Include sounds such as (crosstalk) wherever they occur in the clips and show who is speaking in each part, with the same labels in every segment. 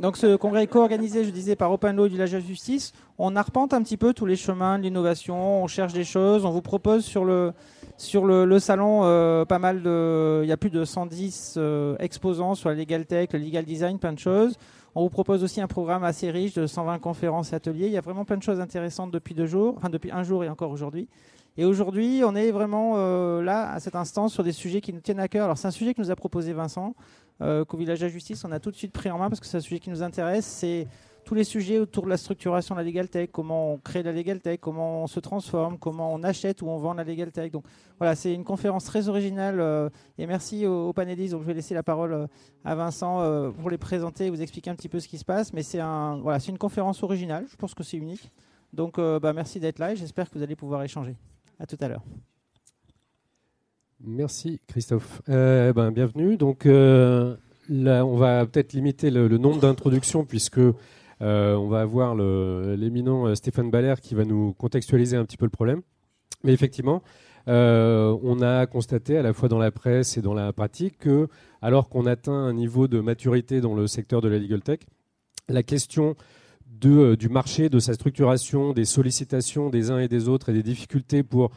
Speaker 1: donc ce congrès est co-organisé, je disais, par Open Law du Village de Justice. On arpente un petit peu tous les chemins de l'innovation, on cherche des choses, on vous propose sur le, sur le, salon euh, pas mal de... Il y a plus de 110 euh, exposants sur la legal tech, le legal design, plein de choses. On vous propose aussi un programme assez riche de 120 conférences et ateliers. Il y a vraiment plein de choses intéressantes depuis deux jours, enfin depuis un jour et encore aujourd'hui. Et aujourd'hui, on est vraiment euh, là, à cet instant, sur des sujets qui nous tiennent à cœur. Alors, c'est un sujet que nous a proposé Vincent, qu'au Village de la Justice, on a tout de suite pris en main parce que c'est un sujet qui nous intéresse. C'est tous les sujets autour de la structuration de la legal tech, comment on crée la legal tech, comment on se transforme, comment on achète ou on vend la legal tech. Donc voilà, c'est une conférence très originale euh, et merci aux, panélistes. Donc je vais laisser la parole à Vincent pour les présenter et vous expliquer un petit peu ce qui se passe. Mais c'est un, voilà, une conférence originale. Je pense que c'est unique. Donc bah, merci d'être là et j'espère que vous allez pouvoir échanger. À tout à l'heure.
Speaker 2: Merci Christophe. Euh, ben, bienvenue. Donc euh, on va peut-être limiter le, nombre d'introductions puisque euh, on va avoir l'éminent Stéphane Baller qui va nous contextualiser un petit peu le problème. Mais effectivement, on a constaté à la fois dans la presse et dans la pratique que, alors qu'on atteint un niveau de maturité dans le secteur de la legal tech, la question du marché, de sa structuration, des sollicitations des uns et des autres et des difficultés pour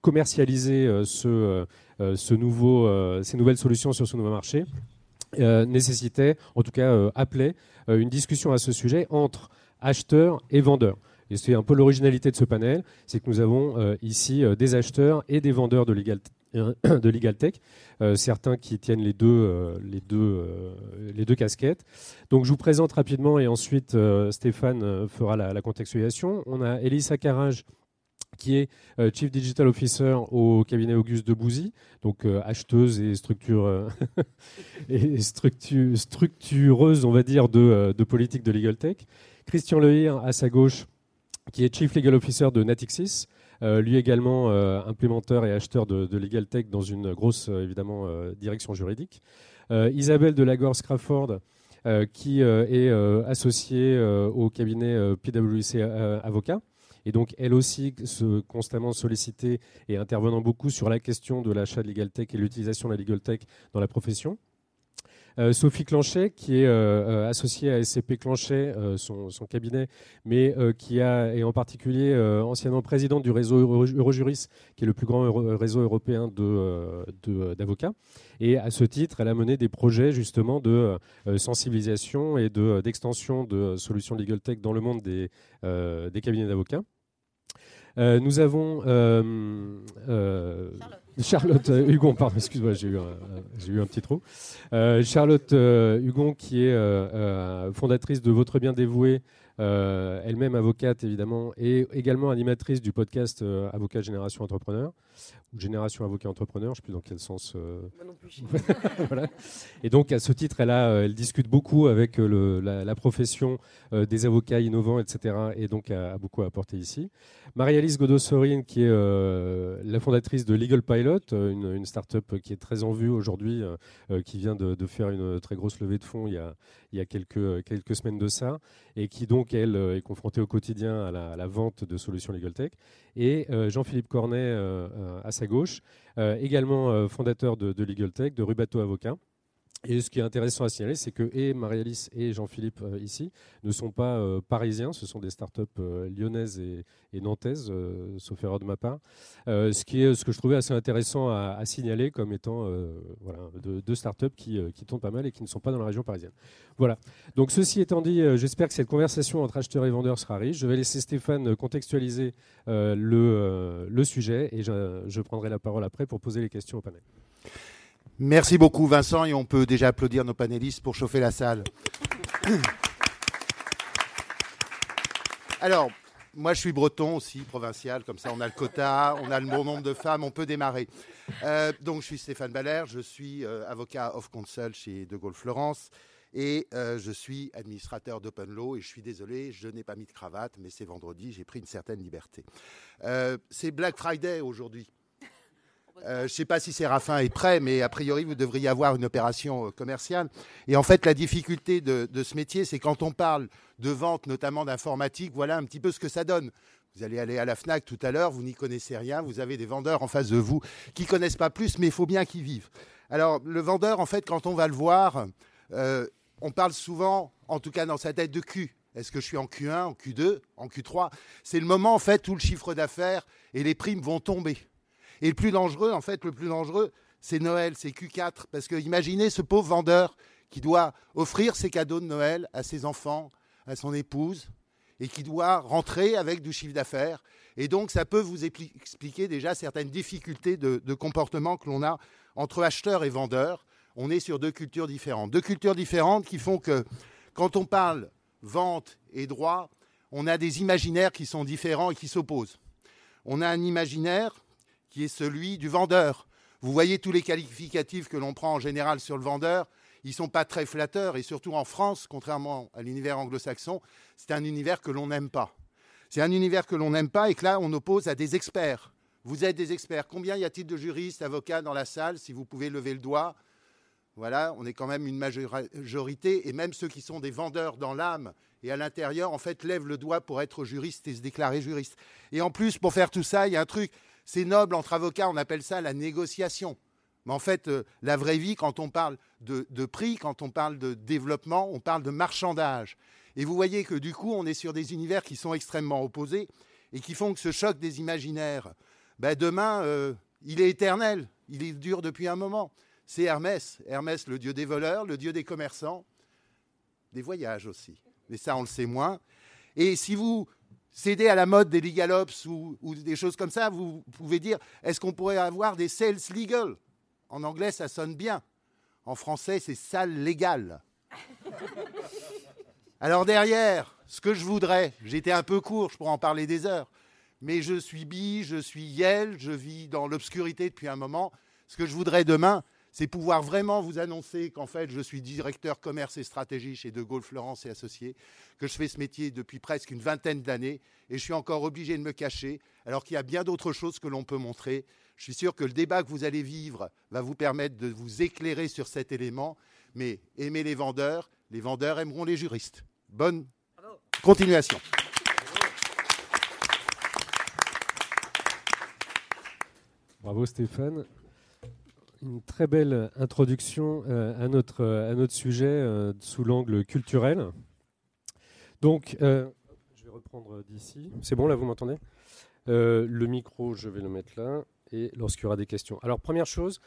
Speaker 2: commercialiser ce, ce nouveau, ces nouvelles solutions sur ce nouveau marché, nécessitait, en tout cas appelait, une discussion à ce sujet entre acheteurs et vendeurs. Et c'est un peu l'originalité de ce panel, c'est que nous avons ici des acheteurs et des vendeurs de legal, (coughs) de Legal Tech, euh, certains qui tiennent les deux, euh, les, deux, euh, les deux casquettes. Donc je vous présente rapidement et ensuite Stéphane fera la, contextualisation. On a Elisa Carrage qui est Chief Digital Officer au cabinet Auguste de Bouzy, donc acheteuse et, structure, (laughs) et structure, structureuse, on va dire, de, de politique de Legal Tech. Christian Lehir, à sa gauche, qui est Chief Legal Officer de Natixis, euh, lui également euh, implémenteur et acheteur de, Legal Tech dans une grosse euh, évidemment direction juridique. Isabelle de Lagorce Crawford, qui est associée au cabinet PwC Avocat et donc elle aussi constamment sollicitée et intervenant beaucoup sur la question de l'achat de Legal Tech et l'utilisation de la Legal Tech dans la profession. Euh, Sophie Clanchet, qui est euh, euh, associée à SCP Clanchet, son, cabinet, mais qui a, est en particulier anciennement présidente du réseau Eurojuris, qui est le plus grand réseau européen d'avocats. et à ce titre, elle a mené des projets justement de sensibilisation et d'extension de, solutions legal tech dans le monde des, des cabinets d'avocats. Nous avons Charlotte euh, Hugon, pardon, excuse-moi, j'ai eu, eu, un petit trou. Euh, Charlotte euh, Hugon, qui est fondatrice de Votre Bien Dévoué, elle-même avocate évidemment, et également animatrice du podcast Avocat Génération Entrepreneur ou Génération Avocat Entrepreneur, je ne sais plus dans quel sens.
Speaker 3: Euh, Moi non plus. (laughs)
Speaker 2: voilà. Et donc, à ce titre, elle, a, euh, elle discute beaucoup avec euh, la, profession des avocats innovants, etc. Et donc, a, a beaucoup apporté ici. Marie-Alice Godot-Sorine, qui est la fondatrice de Legal Pilot, une, une start-up qui est très en vue aujourd'hui, qui vient de, faire une très grosse levée de fonds il y a, quelques, semaines de ça, et qui donc, elle, est confrontée au quotidien à la, vente de solutions Legal Tech. Et Jean-Philippe Cornet, à sa gauche, euh, également euh, fondateur de, de Legal Tech, de Rubato Avocat. Et ce qui est intéressant à signaler, c'est que et Marie-Alice et Jean-Philippe euh, ici ne sont pas parisiens, ce sont des startups lyonnaises et, nantaises, sauf erreur de ma part. ce, qui est, ce que je trouvais assez intéressant à, signaler comme étant deux, startups qui, qui tournent pas mal et qui ne sont pas dans la région parisienne. Voilà. Donc ceci étant dit, j'espère que cette conversation entre acheteurs et vendeurs sera riche. Je vais laisser Stéphane contextualiser le, sujet et je prendrai la parole après pour poser les questions au panel.
Speaker 4: Merci beaucoup Vincent et on peut déjà applaudir nos panélistes pour chauffer la salle. Alors, moi je suis breton aussi, provincial, comme ça on a le quota, on a le bon nombre de femmes, on peut démarrer. Euh, donc je suis Stéphane Baller, je suis euh, avocat of counsel chez De Gaulle Florence et euh, je suis administrateur d'Open Law et je suis désolé, je n'ai pas mis de cravate, mais c'est vendredi, j'ai pris une certaine liberté. c'est Black Friday aujourd'hui. Euh, je ne sais pas si Séraphin est prêt, mais a priori, vous devriez avoir une opération euh, commerciale. Et en fait, la difficulté de, ce métier, c'est quand on parle de vente, notamment d'informatique, voilà un petit peu ce que ça donne. Vous allez aller à la FNAC tout à l'heure, vous n'y connaissez rien, vous avez des vendeurs en face de vous qui connaissent pas plus, mais il faut bien qu'ils vivent. Alors, le vendeur, en fait, quand on va le voir, euh, on parle souvent, en tout cas dans sa tête, de Q. Est-ce que je suis en Q1, en Q2, en Q3 C'est le moment en fait où le chiffre d'affaires et les primes vont tomber. Et le plus dangereux, en fait, le plus dangereux, c'est Noël, c'est Q4. Parce que imaginez ce pauvre vendeur qui doit offrir ses cadeaux de Noël à ses enfants, à son épouse, et qui doit rentrer avec du chiffre d'affaires. Et donc, ça peut vous expliquer déjà certaines difficultés de, de comportement que l'on a entre acheteurs et vendeurs. On est sur deux cultures différentes. Deux cultures différentes qui font que quand on parle vente et droit, on a des imaginaires qui sont différents et qui s'opposent. On a un imaginaire qui est celui du vendeur. Vous voyez tous les qualificatifs que l'on prend en général sur le vendeur, ils ne sont pas très flatteurs, et surtout en France, contrairement à l'univers anglo-saxon, c'est un univers que l'on n'aime pas. C'est un univers que l'on n'aime pas et que là, on oppose à des experts. Vous êtes des experts. Combien y a-t-il de juristes, avocats dans la salle, si vous pouvez lever le doigt? Voilà, on est quand même une majorité, et même ceux qui sont des vendeurs dans l'âme et à l'intérieur, en fait, lèvent le doigt pour être juriste et se déclarer juriste. Et en plus, pour faire tout ça, il y a un truc, c'est noble entre avocats, on appelle ça la négociation. Mais en fait, euh, la vraie vie, quand on parle de, prix, quand on parle de développement, on parle de marchandage. Et vous voyez que du coup, on est sur des univers qui sont extrêmement opposés et qui font que ce choc des imaginaires, ben demain, euh, il est éternel, il est dur depuis un moment c'est Hermès. Hermès, le dieu des voleurs, le dieu des commerçants, des voyages aussi. Mais ça, on le sait moins. Et si vous cédez à la mode des legalops ou, ou des choses comme ça, vous pouvez dire est-ce qu'on pourrait avoir des sales legal? En anglais, ça sonne bien. En français, c'est sale légal. (laughs) Alors derrière, ce que je voudrais, j'étais un peu court, je pourrais en parler des heures, mais je suis bi, je suis yel, je vis dans l'obscurité depuis un moment. Ce que je voudrais demain, c'est pouvoir vraiment vous annoncer qu'en fait, je suis directeur commerce et stratégie chez De Gaulle Florence et Associés, que je fais ce métier depuis presque une vingtaine d'années et je suis encore obligé de me cacher, alors qu'il y a bien d'autres choses que l'on peut montrer. Je suis sûr que le débat que vous allez vivre va vous permettre de vous éclairer sur cet élément, mais aimez les vendeurs, les vendeurs aimeront les juristes. Bonne continuation.
Speaker 2: Bravo Stéphane une très belle introduction euh, à, notre, à notre sujet euh, sous l'angle culturel. Donc, euh, je vais reprendre d'ici. C'est bon, là, vous m'entendez? Le micro, je vais le mettre là. Et lorsqu'il y aura des questions. Alors, première chose,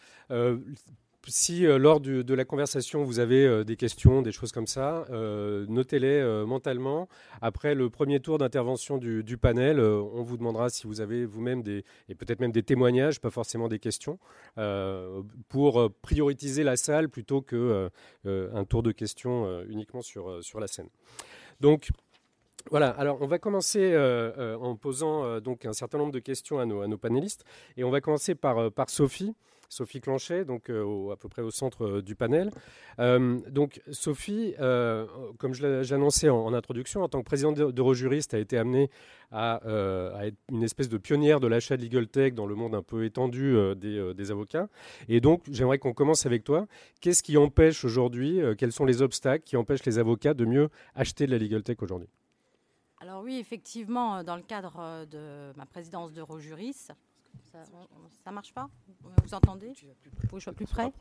Speaker 2: si euh, lors de la conversation vous avez euh, des questions, des choses comme ça, euh, notez-les mentalement. Après le premier tour d'intervention du, panel, on vous demandera si vous avez vous-même des et peut-être même des témoignages, pas forcément des questions, pour prioriser la salle plutôt que un tour de questions uniquement sur sur la scène. Donc voilà, alors on va commencer en posant donc un certain nombre de questions à nos, panélistes et on va commencer par, Sophie. Sophie Clanchet, donc euh, à peu près au centre euh, du panel. Euh, donc Sophie, comme en, en, introduction, en tant que présidente d'Eurojuriste, a été amenée à, être une espèce de pionnière de l'achat de legal tech dans le monde un peu étendu des, des, avocats. Et donc j'aimerais qu'on commence avec toi. Qu'est-ce qui empêche aujourd'hui, quels sont les obstacles qui empêchent les avocats de mieux acheter de la legal tech aujourd'hui?
Speaker 3: Alors oui, effectivement, dans le cadre de ma présidence d'Eurojuriste, ça, marche pas? Vous entendez? Il faut que je sois plus près.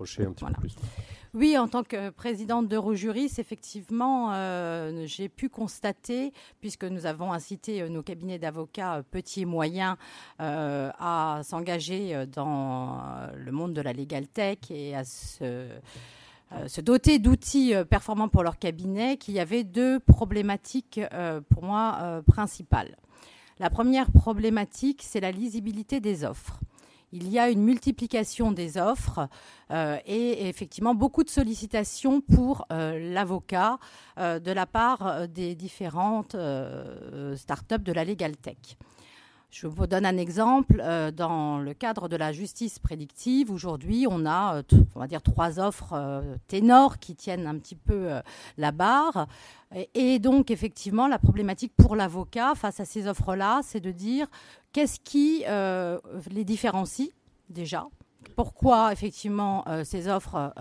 Speaker 3: Oui, en tant que présidente d'Eurojuris, effectivement, euh, j'ai pu constater, puisque nous avons incité euh, nos cabinets d'avocats euh, petits et moyens à s'engager dans le monde de la legal tech et à se se doter d'outils performants pour leur cabinet, qu'il y avait deux problématiques pour moi principales. La première problématique, c'est la lisibilité des offres. Il y a une multiplication des offres euh, et effectivement beaucoup de sollicitations pour euh, l'avocat euh, de la part des différentes startups de la Legal Tech. Je vous donne un exemple. Euh, dans le cadre de la justice prédictive, aujourd'hui, on a, euh, on trois offres euh, ténors qui tiennent un petit peu la barre. Et donc, effectivement, la problématique pour l'avocat face à ces offres-là, c'est de dire qu'est-ce qui les différencie déjà? Pourquoi effectivement ces offres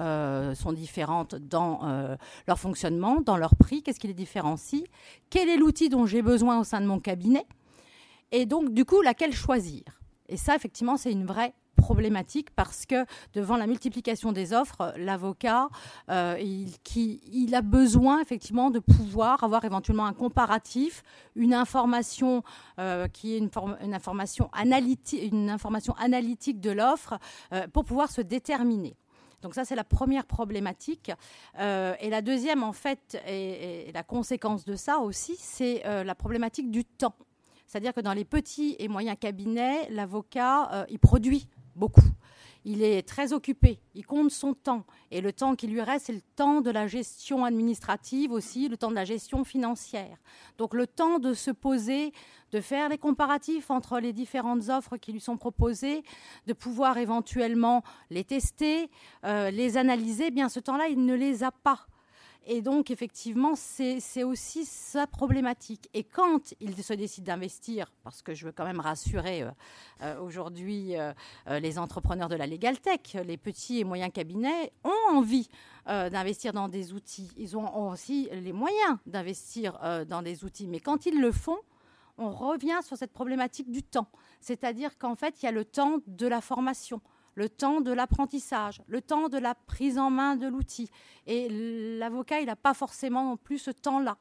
Speaker 3: sont différentes dans leur fonctionnement, dans leur prix, qu'est-ce qui les différencie, quel est l'outil dont j'ai besoin au sein de mon cabinet, et donc, du coup, laquelle choisir? Et ça, effectivement, c'est une vraie problématique parce que devant la multiplication des offres, l'avocat, euh, il, il, a besoin effectivement de pouvoir avoir éventuellement un comparatif, une information euh, qui est une, une information analytique de l'offre euh, pour pouvoir se déterminer. Donc ça, c'est la première problématique. et la deuxième, en fait, et, la conséquence de ça aussi, c'est la problématique du temps. C'est-à-dire que dans les petits et moyens cabinets, l'avocat, euh, il produit beaucoup. Il est très occupé, il compte son temps. Et le temps qui lui reste, c'est le temps de la gestion administrative aussi, le temps de la gestion financière. Donc le temps de se poser, de faire les comparatifs entre les différentes offres qui lui sont proposées, de pouvoir éventuellement les tester, euh, les analyser, eh bien ce temps-là, il ne les a pas. Et donc, effectivement, c'est aussi sa problématique. Et quand il se décide d'investir, parce que je veux quand même rassurer euh, euh, aujourd'hui euh, les entrepreneurs de la Legal Tech, les petits et moyens cabinets ont envie d'investir dans des outils. Ils ont aussi les moyens d'investir dans des outils. Mais quand ils le font, on revient sur cette problématique du temps. C'est-à-dire qu'en fait, il y a le temps de la formation le temps de l'apprentissage, le temps de la prise en main de l'outil. Et l'avocat, il n'a pas forcément non plus ce temps-là.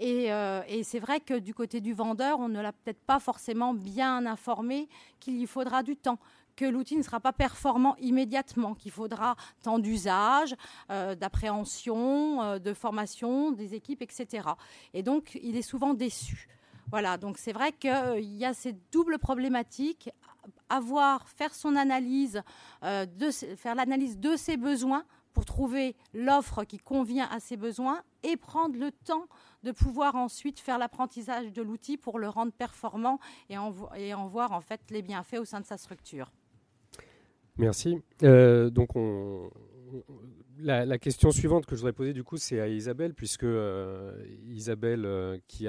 Speaker 3: Euh, et, c'est vrai que du côté du vendeur, on ne l'a peut-être pas forcément bien informé qu'il y faudra du temps que l'outil ne sera pas performant immédiatement, qu'il faudra temps d'usage, euh, d'appréhension, euh, de formation des équipes, etc. Et donc, il est souvent déçu. Voilà, donc c'est vrai qu'il y a cette double problématique avoir, faire son analyse, euh, faire l'analyse de ses besoins pour trouver l'offre qui convient à ses besoins et prendre le temps de pouvoir ensuite faire l'apprentissage de l'outil pour le rendre performant et en, et en, voir en fait les bienfaits au sein de sa structure.
Speaker 2: Merci. Euh, donc on, la, question suivante que je voudrais poser du coup, c'est à Isabelle, puisque euh, Isabelle, euh, qui,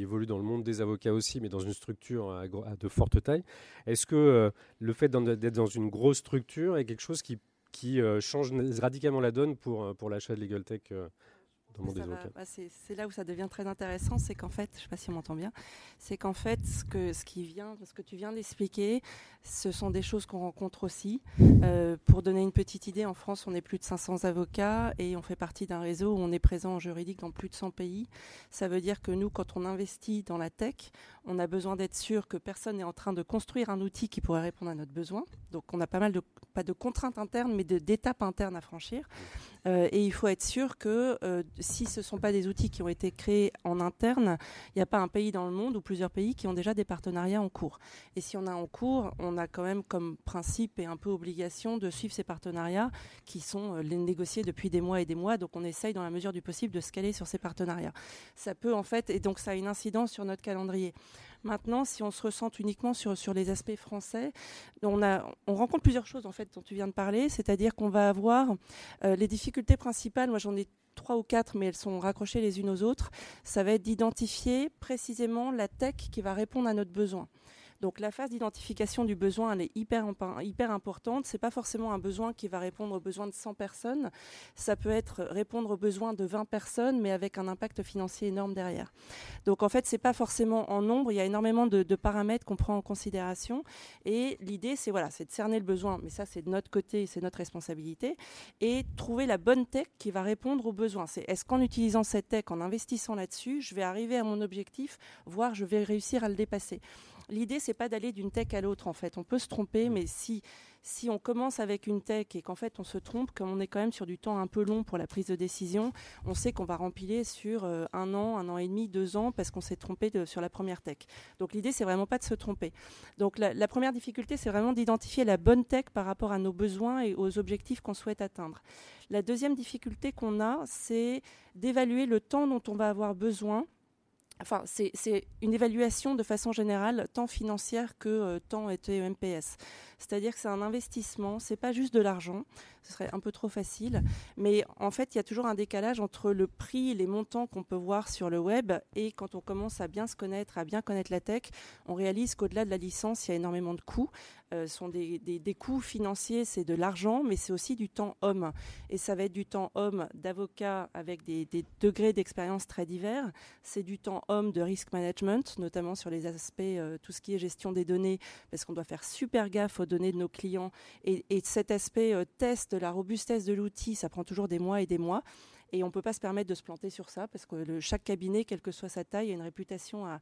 Speaker 2: évolue dans le monde des avocats aussi, mais dans une structure de forte taille, est-ce que euh, le fait d'être dans une grosse structure est quelque chose qui, qui change radicalement la donne pour, pour l'achat de Legal Tech
Speaker 5: bah, c'est là où ça devient très intéressant, c'est qu'en fait, je ne sais pas si on m'entend bien, c'est qu'en fait, ce que, ce, qui vient, ce que tu viens d'expliquer, ce sont des choses qu'on rencontre aussi. Euh, pour donner une petite idée, en France, on est plus de 500 avocats et on fait partie d'un réseau où on est présent en juridique dans plus de 100 pays. Ça veut dire que nous, quand on investit dans la tech, on a besoin d'être sûr que personne n'est en train de construire un outil qui pourrait répondre à notre besoin. Donc on a pas mal de, pas de contraintes internes, mais d'étapes internes à franchir. Euh, et il faut être sûr que euh, si ce ne sont pas des outils qui ont été créés en interne, il n'y a pas un pays dans le monde ou plusieurs pays qui ont déjà des partenariats en cours. Et si on a en cours, on a quand même comme principe et un peu obligation de suivre ces partenariats qui sont euh, négociés depuis des mois et des mois. Donc on essaye dans la mesure du possible de se caler sur ces partenariats. Ça peut en fait, et donc ça a une incidence sur notre calendrier. Maintenant, si on se ressent uniquement sur, les aspects français, on rencontre plusieurs choses en fait dont tu viens de parler, c'est-à-dire qu'on va avoir euh, les difficultés principales. Moi, j'en ai trois ou quatre, mais elles sont raccrochées les unes aux autres. Ça va être d'identifier précisément la tech qui va répondre à notre besoin. Donc la phase d'identification du besoin, elle est hyper, hyper importante. Ce n'est pas forcément un besoin qui va répondre aux besoins de 100 personnes. Ça peut être répondre aux besoins de 20 personnes, mais avec un impact financier énorme derrière. Donc en fait, ce n'est pas forcément en nombre. Il y a énormément de, paramètres qu'on prend en considération. Et l'idée, c'est voilà, c'est de cerner le besoin. Mais ça, c'est de notre côté, c'est notre responsabilité. Et trouver la bonne tech qui va répondre aux besoins. C'est est-ce qu'en utilisant cette tech, en investissant là-dessus, je vais arriver à mon objectif, voire je vais réussir à le dépasser? L'idée, c'est pas d'aller d'une tech à l'autre, en fait. On peut se tromper, mais si, si on commence avec une tech et qu'en fait on se trompe, comme on est quand même sur du temps un peu long pour la prise de décision, on sait qu'on va remplir sur euh, un an, un an et demi, deux ans, parce qu'on s'est trompé sur la première tech. Donc l'idée, c'est vraiment pas de se tromper. Donc la, la première difficulté, c'est vraiment d'identifier la bonne tech par rapport à nos besoins et aux objectifs qu'on souhaite atteindre. La deuxième difficulté qu'on a, c'est d'évaluer le temps dont on va avoir besoin Enfin, c'est une évaluation de façon générale, tant financière que euh, tant MPS. C'est-à-dire que c'est un investissement, c'est pas juste de l'argent, ce serait un peu trop facile, mais en fait, il y a toujours un décalage entre le prix les montants qu'on peut voir sur le web et quand on commence à bien se connaître, à bien connaître la tech, on réalise qu'au-delà de la licence, il y a énormément de coûts sont des, des, coûts financiers, c'est de l'argent, mais c'est aussi du temps homme. Et ça va être du temps homme d'avocat avec des, des degrés d'expérience très divers. C'est du temps homme de risk management, notamment sur les aspects, tout ce qui est gestion des données, parce qu'on doit faire super gaffe aux données de nos clients. Et, et cet aspect test, de la robustesse de l'outil, ça prend toujours des mois et des mois. Et on ne peut pas se permettre de se planter sur ça parce que chaque cabinet, quelle que soit sa taille, a une réputation à,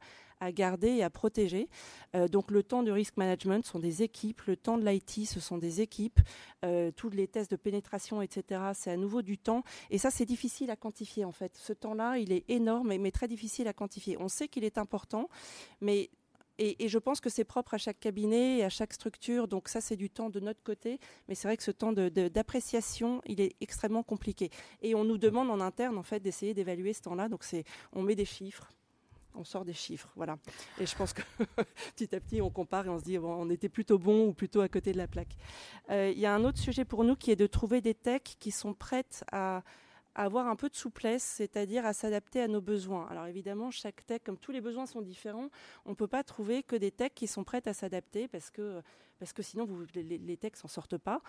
Speaker 5: garder et à protéger. Euh, donc le temps de risk management sont des équipes, le temps de l'IT, ce sont des équipes, euh, tous les tests de pénétration, etc. C'est à nouveau du temps. Et ça, c'est difficile à quantifier en fait. Ce temps-là, il est énorme, mais très difficile à quantifier. On sait qu'il est important, mais et, je pense que c'est propre à chaque cabinet et à chaque structure. Donc ça, c'est du temps de notre côté. Mais c'est vrai que ce temps d'appréciation, il est extrêmement compliqué. Et on nous demande en interne, en fait, d'essayer d'évaluer ce temps-là. Donc on met des chiffres. On sort des chiffres, voilà. Et je pense que (laughs) petit à petit, on compare et on se dit, bon, on était plutôt bon ou plutôt à côté de la plaque. Euh, il y a un autre sujet pour nous qui est de trouver des techs qui sont prêtes à avoir un peu de souplesse, c'est-à-dire à, s'adapter à nos besoins. Alors évidemment, chaque tech, comme tous les besoins sont différents, on ne peut pas trouver que des techs qui sont prêtes à s'adapter parce que parce que sinon les, les techs s'en sortent pas.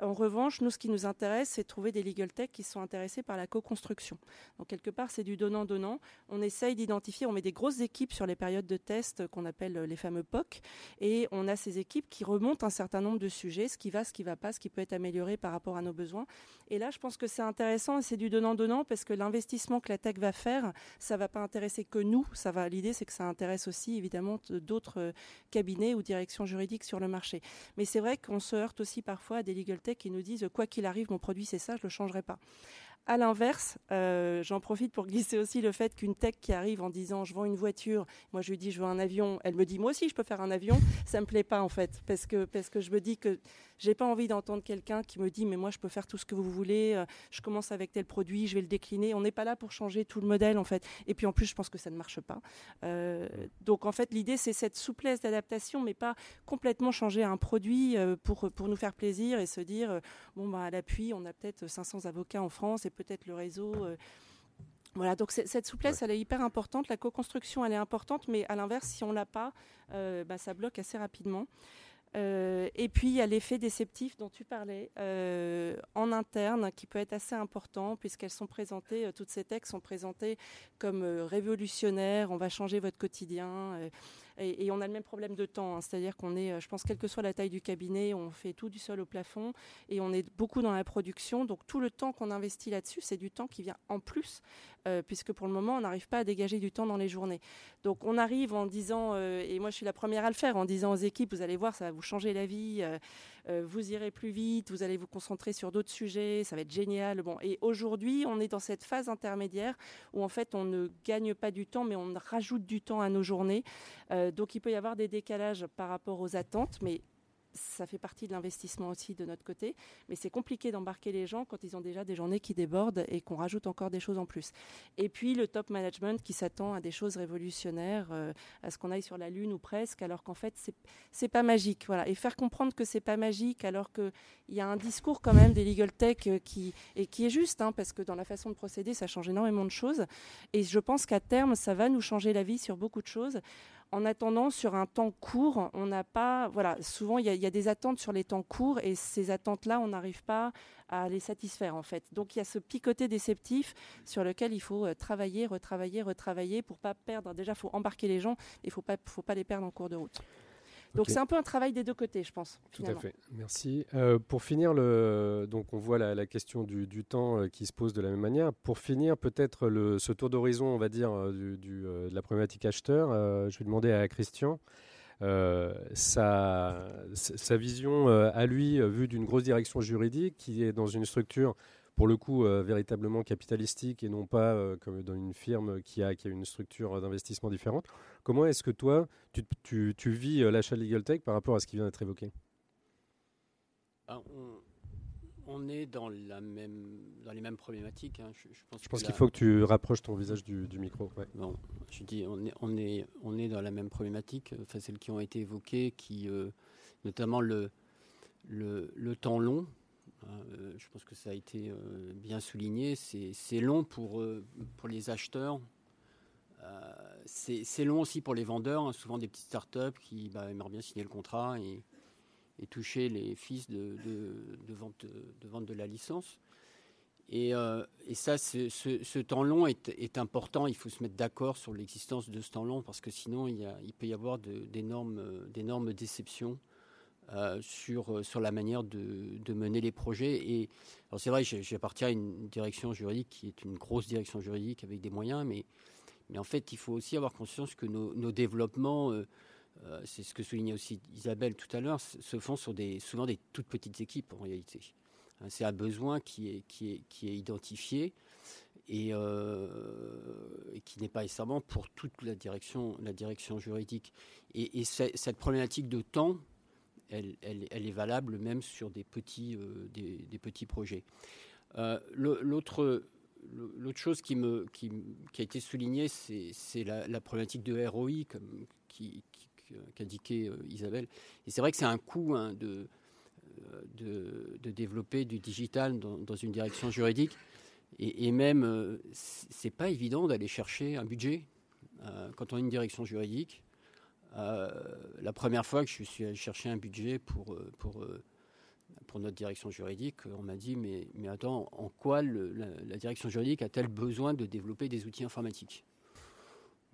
Speaker 5: En revanche, nous, ce qui nous intéresse, c'est de trouver des legal tech qui sont intéressés par la co-construction. Donc quelque part, c'est du donnant-donnant. On essaye d'identifier, on met des grosses équipes sur les périodes de test qu'on appelle les fameux POC, et on a ces équipes qui remontent un certain nombre de sujets, ce qui va, ce qui va pas, ce qui peut être amélioré par rapport à nos besoins. Et là, je pense que c'est intéressant et c'est du donnant-donnant parce que l'investissement que la tech va faire, ça va pas intéresser que nous. L'idée, c'est que ça intéresse aussi évidemment d'autres cabinets ou directions juridiques sur le marché. Mais c'est vrai qu'on se heurte aussi parfois à des legal tech qui nous disent quoi qu'il arrive, mon produit c'est ça, je ne le changerai pas. À l'inverse, euh, j'en profite pour glisser aussi le fait qu'une tech qui arrive en disant je vends une voiture, moi je lui dis je veux un avion, elle me dit moi aussi je peux faire un avion, ça me plaît pas en fait parce que parce que je me dis que j'ai pas envie d'entendre quelqu'un qui me dit mais moi je peux faire tout ce que vous voulez, euh, je commence avec tel produit, je vais le décliner. On n'est pas là pour changer tout le modèle en fait. Et puis en plus je pense que ça ne marche pas. Euh, donc en fait l'idée c'est cette souplesse d'adaptation, mais pas complètement changer un produit pour pour nous faire plaisir et se dire bon bah à l'appui on a peut-être 500 avocats en France et peut-être le réseau. Voilà, donc cette souplesse, elle est hyper importante. La co-construction, elle est importante, mais à l'inverse, si on l'a pas, bah, ça bloque assez rapidement. Euh, et puis il y a l'effet déceptif dont tu parlais euh, en interne qui peut être assez important puisqu'elles sont présentées, euh, toutes ces textes sont présentés comme révolutionnaires, on va changer votre quotidien. Et, on a le même problème de temps, hein. c'est-à-dire qu'on est, je pense, quelle que soit la taille du cabinet, on fait tout du sol au plafond et on est beaucoup dans la production. Donc tout le temps qu'on investit là-dessus, c'est du temps qui vient en plus, puisque pour le moment, on n'arrive pas à dégager du temps dans les journées. Donc on arrive en disant, et moi je suis la première à le faire, en disant aux équipes, vous allez voir, ça va vous changer la vie, euh, euh, vous irez plus vite, vous allez vous concentrer sur d'autres sujets, ça va être génial. Bon, et aujourd'hui, on est dans cette phase intermédiaire où en fait on ne gagne pas du temps, mais on rajoute du temps à nos journées. Euh, donc il peut y avoir des décalages par rapport aux attentes, mais ça fait partie de l'investissement aussi de notre côté. Mais c'est compliqué d'embarquer les gens quand ils ont déjà des journées qui débordent et qu'on rajoute encore des choses en plus. Et puis le top management qui s'attend à des choses révolutionnaires, euh, à ce qu'on aille sur la lune ou presque, alors qu'en fait c'est c'est pas magique. Voilà. Et faire comprendre que c'est pas magique, alors qu'il y a un discours quand même des legal tech euh, qui et qui est juste, hein, parce que dans la façon de procéder, ça change énormément de choses. Et je pense qu'à terme, ça va nous changer la vie sur beaucoup de choses. En attendant, sur un temps court, on n'a pas. Voilà, souvent, il y, a des attentes sur les temps courts et ces attentes-là, on n'arrive pas à les satisfaire, en fait. Donc, il y a ce picoté déceptif sur lequel il faut euh, travailler, retravailler, retravailler pour pas perdre. Déjà, il faut embarquer les gens il ne faut pas les perdre en cours de route. Donc c'est un peu un travail des deux côtés, je pense.
Speaker 2: Tout à fait. Merci. Euh, pour finir, le, donc on voit la, question du, temps euh, qui se pose de la même manière. Pour finir, peut-être ce tour d'horizon, on va dire, euh, du, de la problématique acheteur. je vais demander à Christian. sa, sa, vision à lui, vue d'une grosse direction juridique qui est dans une structure pour le coup euh, véritablement capitalistique et non pas euh, comme dans une firme qui a, qui a une structure d'investissement différente. Comment est-ce que toi, tu, tu, tu vis euh, l'achat Legal Tech par rapport à ce qui vient d'être évoqué?
Speaker 6: Ah, on, est dans, la même, dans les mêmes problématiques. Hein.
Speaker 2: Je, pense, qu'il faut que tu rapproches ton visage du, du micro.
Speaker 6: Bon, je dis, on est, on, est, on est dans la même problématique, enfin, celles qui ont été évoquées, qui, notamment le, le, le temps long je pense que ça a été euh, bien souligné. C'est long pour, euh, pour les acheteurs. c'est long aussi pour les vendeurs, hein, souvent des petites startups qui bah, aimeraient bien signer le contrat et, toucher les fils de, vente, de vente de la licence. Et, euh, ça, ce, temps long est, important. Il faut se mettre d'accord sur l'existence de ce temps long parce que sinon, il, il peut y avoir d'énormes déceptions euh, sur, sur la manière de, mener les projets. Et c'est vrai, j'appartiens à une direction juridique qui est une grosse direction juridique avec des moyens, mais, mais en fait, il faut aussi avoir conscience que nos, développements, euh, c'est ce que soulignait aussi Isabelle tout à l'heure, se font sur des, souvent des toutes petites équipes en réalité. Hein, c'est un besoin qui est, qui est, qui est identifié et, euh, qui n'est pas nécessairement pour toute la direction, la direction juridique. Et, cette problématique de temps, elle, est valable même sur des petits, euh, projets. Euh, l'autre, chose qui, a été soulignée, c'est la, problématique de ROI, comme qui, qu'indiquait Isabelle. Et c'est vrai que c'est un coût hein, de de, développer du digital dans, une direction juridique. Et, même, euh, c'est pas évident d'aller chercher un budget euh, quand on a une direction juridique. Euh, la première fois que je suis allé chercher un budget pour, pour, pour notre direction juridique, on m'a dit mais, mais attends, en quoi la, direction juridique a-t-elle besoin de développer des outils informatiques?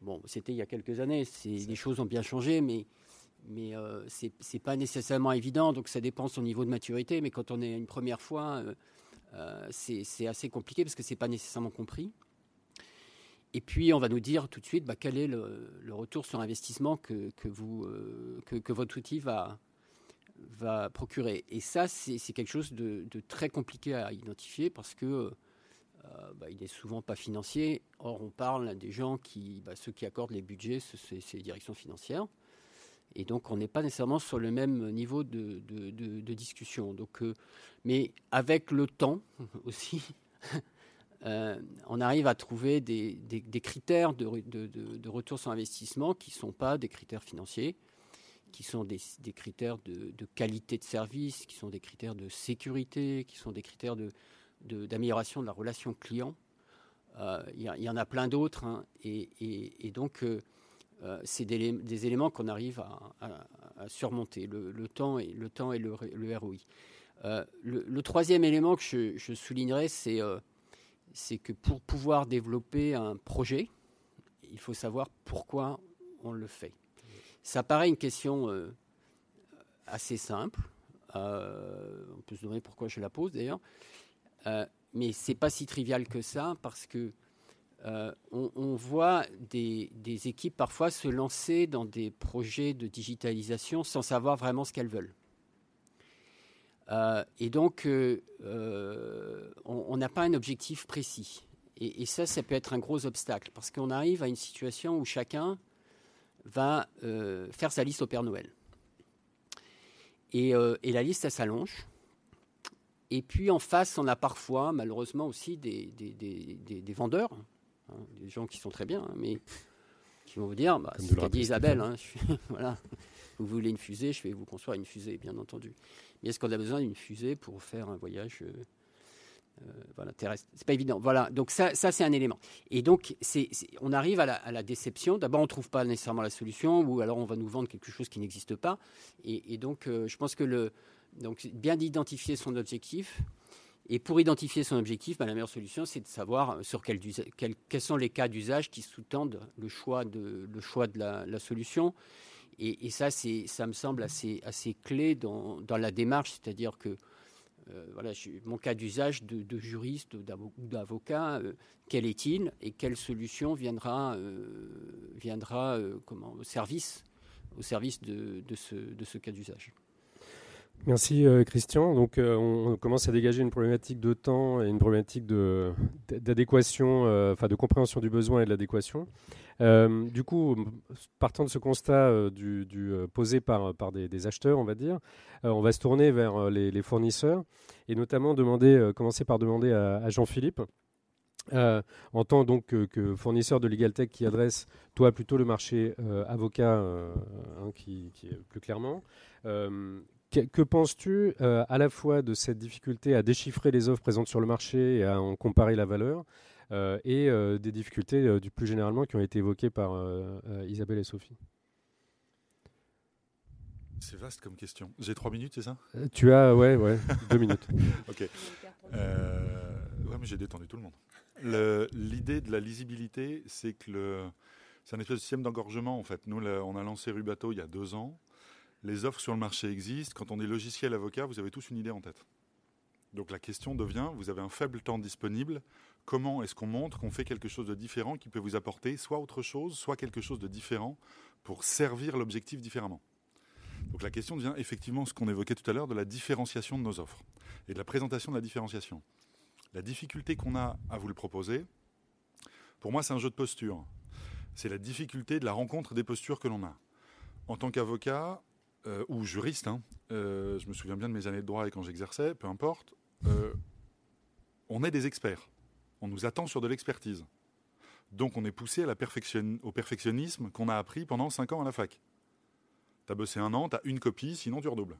Speaker 6: Bon, c'était il y a quelques années, les choses ont bien changé, mais mais euh, ce n'est pas nécessairement évident, donc ça dépend de son niveau de maturité. Mais quand on est une première fois, euh, euh, c'est assez compliqué parce que ce n'est pas nécessairement compris. Et puis, on va nous dire tout de suite bah, quel est le, retour sur investissement que, que, votre outil va, procurer. Et ça, c'est quelque chose de, très compliqué à identifier parce que bah, il n'est souvent pas financier. Or, on parle des gens qui, bah, ceux qui accordent les budgets, c'est les directions financières. Et donc, on n'est pas nécessairement sur le même niveau de, discussion. Donc, euh, mais avec le temps (laughs) aussi, euh, on arrive à trouver des, critères de, retour sur investissement qui ne sont pas des critères financiers, qui sont des, critères de, qualité de service, qui sont des critères de sécurité, qui sont des critères d'amélioration de, la relation client. Euh, il y, en a plein d'autres. Hein. et, donc, euh, c'est des, éléments qu'on arrive à, surmonter, le, temps et le, temps et le, ROI. Le, troisième élément que je, soulignerai, euh, c'est que pour pouvoir développer un projet, il faut savoir pourquoi on le fait. Ça paraît une question assez simple. on peut se demander pourquoi je la pose d'ailleurs. mais c'est pas si trivial que ça parce que euh, on, voit des, équipes parfois se lancer dans des projets de digitalisation sans savoir vraiment ce qu'elles veulent. Euh, et donc, euh, on n'a pas un objectif précis. Et, ça, ça peut être un gros obstacle, parce qu'on arrive à une situation où chacun va faire sa liste au Père Noël. Et, la liste, elle s'allonge. Et puis en face, on a parfois, malheureusement aussi, des vendeurs Hein, des gens qui sont très bien, hein, mais qui vont vous dire, bah, c'est dit Isabelle, hein, (laughs) voilà, vous voulez une fusée, je vais vous construire une fusée, bien entendu. Mais est-ce qu'on a besoin d'une fusée pour faire un voyage euh, euh, voilà, terrestre? C'est pas évident. Voilà, donc ça, ça c'est un élément. Et donc, on arrive à la, déception. D'abord, on ne trouve pas nécessairement la solution, ou alors on va nous vendre quelque chose qui n'existe pas. Et, donc, euh, je pense que bien d'identifier son objectif, et pour identifier son objectif, bah, la meilleure solution, c'est de savoir euh, sur quel, quels sont les cas d'usage qui sous-tendent le choix de la, solution. Et, ça, ça me semble assez, assez clé dans, la démarche, c'est-à-dire que euh, voilà, mon cas d'usage de, juriste ou d'avocat, euh, quel est-il et quelle solution viendra, viendra comment, au service, au service de, de, ce, de ce cas d'usage?
Speaker 2: Merci euh, Christian. Donc euh, on, commence à dégager une problématique de temps et une problématique d'adéquation, euh, enfin de compréhension du besoin et de l'adéquation. du coup, partant de ce constat posé par, par des, acheteurs, on va dire, on va se tourner vers les, fournisseurs et notamment demander, commencer par demander à, Jean-Philippe. en tant donc que, fournisseur de LegalTech qui adresse toi plutôt le marché avocat hein, qui, qui, est plus clairement, que, penses-tu euh, à la fois de cette difficulté à déchiffrer les offres présentes sur le marché et à en comparer la valeur euh, et euh, des difficultés du plus généralement qui ont été évoquées par Isabelle et Sophie?
Speaker 7: C'est vaste comme question. J'ai trois minutes, c'est ça?
Speaker 2: Tu as, ouais, ouais, deux minutes. (laughs)
Speaker 7: ok. Ouais, mais j'ai détendu tout le monde. L'idée de la lisibilité, c'est que le, c'est un espèce de système d'engorgement en fait. Nous, on a lancé Rubato il y a deux ans. Les offres sur le marché existent. Quand on est logiciel avocat, vous avez tous une idée en tête. Donc la question devient, vous avez un faible temps disponible. Comment est-ce qu'on montre qu'on fait quelque chose de différent qui peut vous apporter soit autre chose, soit quelque chose de différent pour servir l'objectif différemment? Donc la question devient effectivement ce qu'on évoquait tout à l'heure de la différenciation de nos offres et de la présentation de la différenciation. La difficulté qu'on a à vous le proposer, pour moi, c'est un jeu de posture. C'est la difficulté de la rencontre des postures que l'on a. En tant qu'avocat euh, ou juriste, hein, euh, je me souviens bien de mes années de droit et quand j'exerçais, peu importe, euh, on est des experts. On nous attend sur de l'expertise. Donc on est poussé au perfectionnisme qu'on a appris pendant 5 ans à la fac. Tu as bossé un an, tu as une copie, sinon tu redoubles.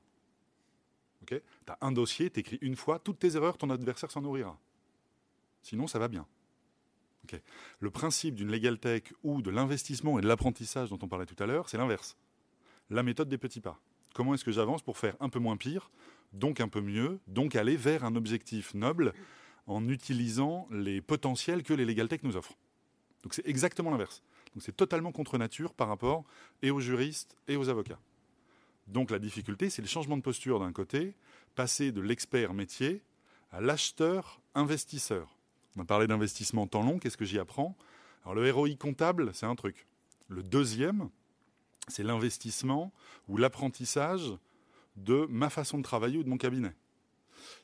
Speaker 7: tu as un dossier, tu écris une fois, toutes tes erreurs, ton adversaire s'en nourrira. Sinon, ça va bien. Le principe d'une legal tech ou de l'investissement et de l'apprentissage dont on parlait tout à l'heure, c'est l'inverse. La méthode des petits pas. Comment est-ce que j'avance pour faire un peu moins pire, donc un peu mieux, donc aller vers un objectif noble en utilisant les potentiels que les legal tech nous offrent. Donc c'est exactement l'inverse. Donc c'est totalement contre nature par rapport et aux juristes et aux avocats. Donc la difficulté, c'est le changement de posture d'un côté, passer de l'expert métier à l'acheteur investisseur. On a parlé d'investissement temps long, qu'est-ce que j'y apprends? Alors le ROI comptable, c'est un truc. Le deuxième, c'est l'investissement ou l'apprentissage de ma façon de travailler ou de mon cabinet.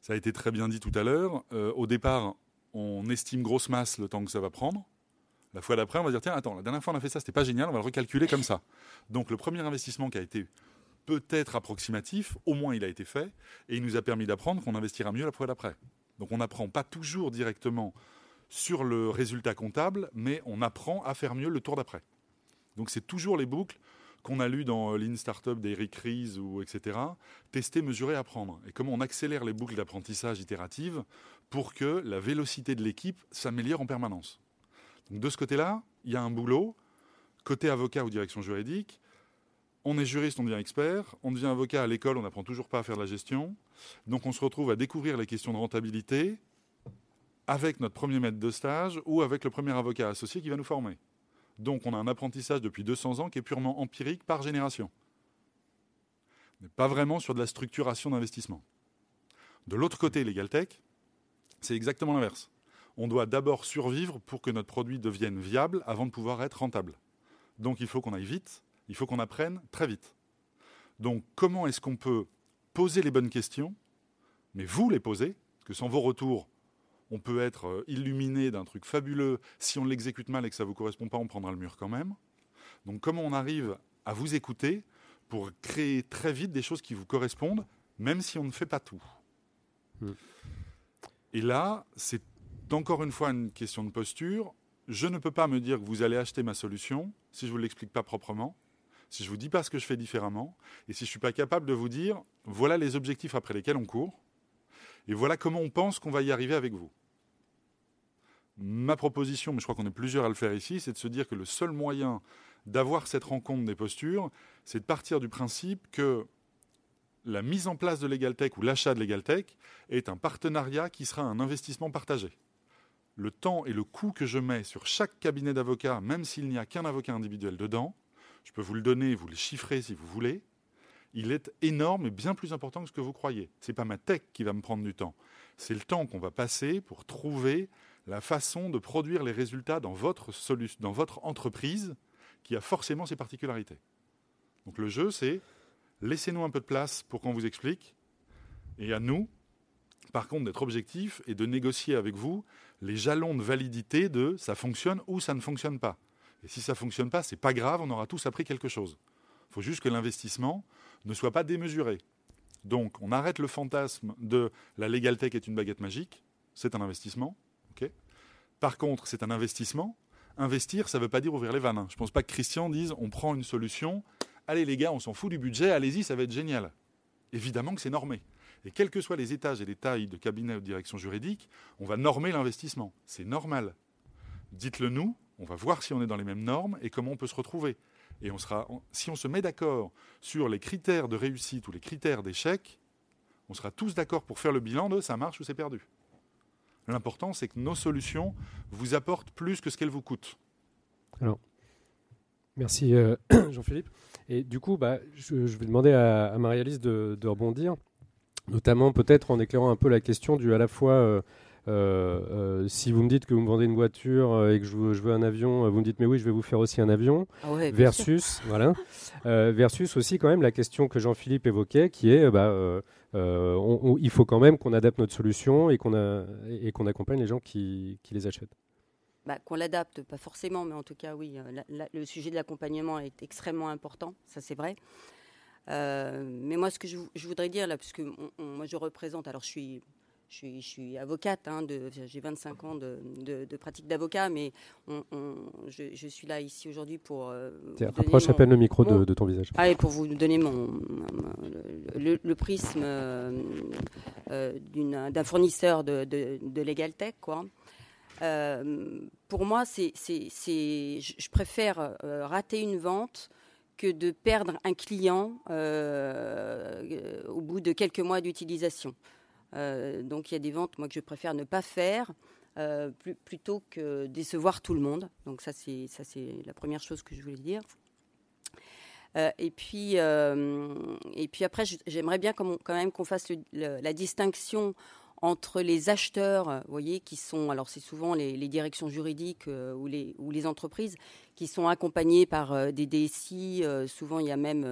Speaker 7: Ça a été très bien dit tout à l'heure. Euh, au départ, on estime grosse masse le temps que ça va prendre. La fois d'après, on va dire tiens, attends, la dernière fois on a fait ça, c'était pas génial, on va le recalculer comme ça. Donc le premier investissement qui a été peut-être approximatif, au moins il a été fait, et il nous a permis d'apprendre qu'on investira mieux la fois d'après. Donc on n'apprend pas toujours directement sur le résultat comptable, mais on apprend à faire mieux le tour d'après. Donc c'est toujours les boucles qu'on a lues dans Lean Startup d'Eric Ries ou etc. Tester, mesurer, apprendre. Et comment on accélère les boucles d'apprentissage itératives pour que la vélocité de l'équipe s'améliore en permanence. De ce côté-là, il y a un boulot. Côté avocat ou direction juridique, on est juriste, on devient expert. On devient avocat à l'école, on n'apprend toujours pas à faire de la gestion. Donc on se retrouve à découvrir les questions de rentabilité avec notre premier maître de stage ou avec le premier avocat associé qui va nous former. Donc on a un apprentissage depuis 200 ans qui est purement empirique par génération. Mais pas vraiment sur de la structuration d'investissement. De l'autre côté, Tech, c'est exactement l'inverse on doit d'abord survivre pour que notre produit devienne viable avant de pouvoir être rentable. Donc il faut qu'on aille vite, il faut qu'on apprenne très vite. Donc comment est-ce qu'on peut poser les bonnes questions, mais vous les poser, parce que sans vos retours, on peut être euh, illuminé d'un truc fabuleux. Si on l'exécute mal et que ça ne vous correspond pas, on prendra le mur quand même. Donc comment on arrive à vous écouter pour créer très vite des choses qui vous correspondent, même si on ne fait pas tout? Hmm. Et là, c'est encore une fois une question de posture. Je ne peux pas me dire que vous allez acheter ma solution si je ne vous l'explique pas proprement, si je ne vous dis pas ce que je fais différemment, et si je ne suis pas capable de vous dire voilà les objectifs après lesquels on court, et voilà comment on pense qu'on va y arriver avec vous. Ma proposition, mais je crois qu'on est plusieurs à le faire ici, c'est de se dire que le seul moyen d'avoir cette rencontre des postures, c'est de partir du principe que la mise en place de LegalTech ou l'achat de LegalTech est un partenariat qui sera un investissement partagé le temps et le coût que je mets sur chaque cabinet d'avocats, même s'il n'y a qu'un avocat individuel dedans, je peux vous le donner, vous le chiffrer si vous voulez, il est énorme et bien plus important que ce que vous croyez. Ce n'est pas ma tech qui va me prendre du temps. C'est le temps qu'on va passer pour trouver la façon de produire les résultats dans votre, entreprise qui a forcément ses particularités. Donc le jeu, c'est laissez-nous un peu de place pour qu'on vous explique, et à nous, par contre, d'être objectif et de négocier avec vous les jalons de validité de ça fonctionne ou ça ne fonctionne pas. Et si ça ne fonctionne pas, c'est pas grave, on aura tous appris quelque chose. Il faut juste que l'investissement ne soit pas démesuré. Donc, on arrête le fantasme de la legal tech est une baguette magique. C'est un investissement. Par contre, c'est un investissement. Investir, ça ne veut pas dire ouvrir les vannes. Je ne pense pas que Christian dise on prend une solution. Allez les gars, on s'en fout du budget, allez-y, ça va être génial. Évidemment que c'est normé. Et quels que soient les étages et les tailles de cabinet ou de direction juridique, on va normer l'investissement. C'est normal. Dites-le nous, on va voir si on est dans les mêmes normes et comment on peut se retrouver. Et on sera, si on se met d'accord sur les critères de réussite ou les critères d'échec, on sera tous d'accord pour faire le bilan de ça marche ou c'est perdu. L'important, c'est que nos solutions vous apportent plus que ce qu'elles vous coûtent.
Speaker 2: Alors, merci euh, (clears throat) Jean-Philippe. Et du coup, bah, je, vais demander à, Marie-Alice de, rebondir, notamment peut-être en éclairant un peu la question du à la fois. Euh, euh, si vous me dites que vous me vendez une voiture et que je veux, un avion, vous me dites mais oui, je vais vous faire aussi un avion.
Speaker 8: Ah ouais,
Speaker 2: versus, voilà, versus aussi quand même la question que Jean-Philippe évoquait, qui est bah, euh, il faut quand même qu'on adapte notre solution et qu'on accompagne les gens qui, les achètent.
Speaker 8: Bah, qu'on l'adapte, pas forcément, mais en tout cas, oui, euh, le sujet de l'accompagnement est extrêmement important, ça c'est vrai. Euh, mais moi, ce que je, voudrais dire là, puisque moi je représente, alors je suis je suis, avocate, hein, j'ai 25 ans de, pratique d'avocat, mais je, suis là ici aujourd'hui pour. Euh,
Speaker 2: approche à peine le micro de, ton visage.
Speaker 8: Ah, et pour vous donner mon, le, prisme euh, euh, d'un fournisseur de, de, Legal Tech, quoi. pour moi, c'est, je préfère rater une vente que de perdre un client au bout de quelques mois d'utilisation. Euh, donc il y a des ventes moi que je préfère ne pas faire euh, plutôt que décevoir tout le monde. Donc ça c'est la première chose que je voulais dire. Euh, et puis et puis après j'aimerais bien quand même qu'on fasse la distinction entre les acheteurs, vous voyez, qui sont, alors c'est souvent les, directions juridiques ou, les, ou les entreprises qui sont accompagnées par euh, des DSI. Euh, souvent, il y a même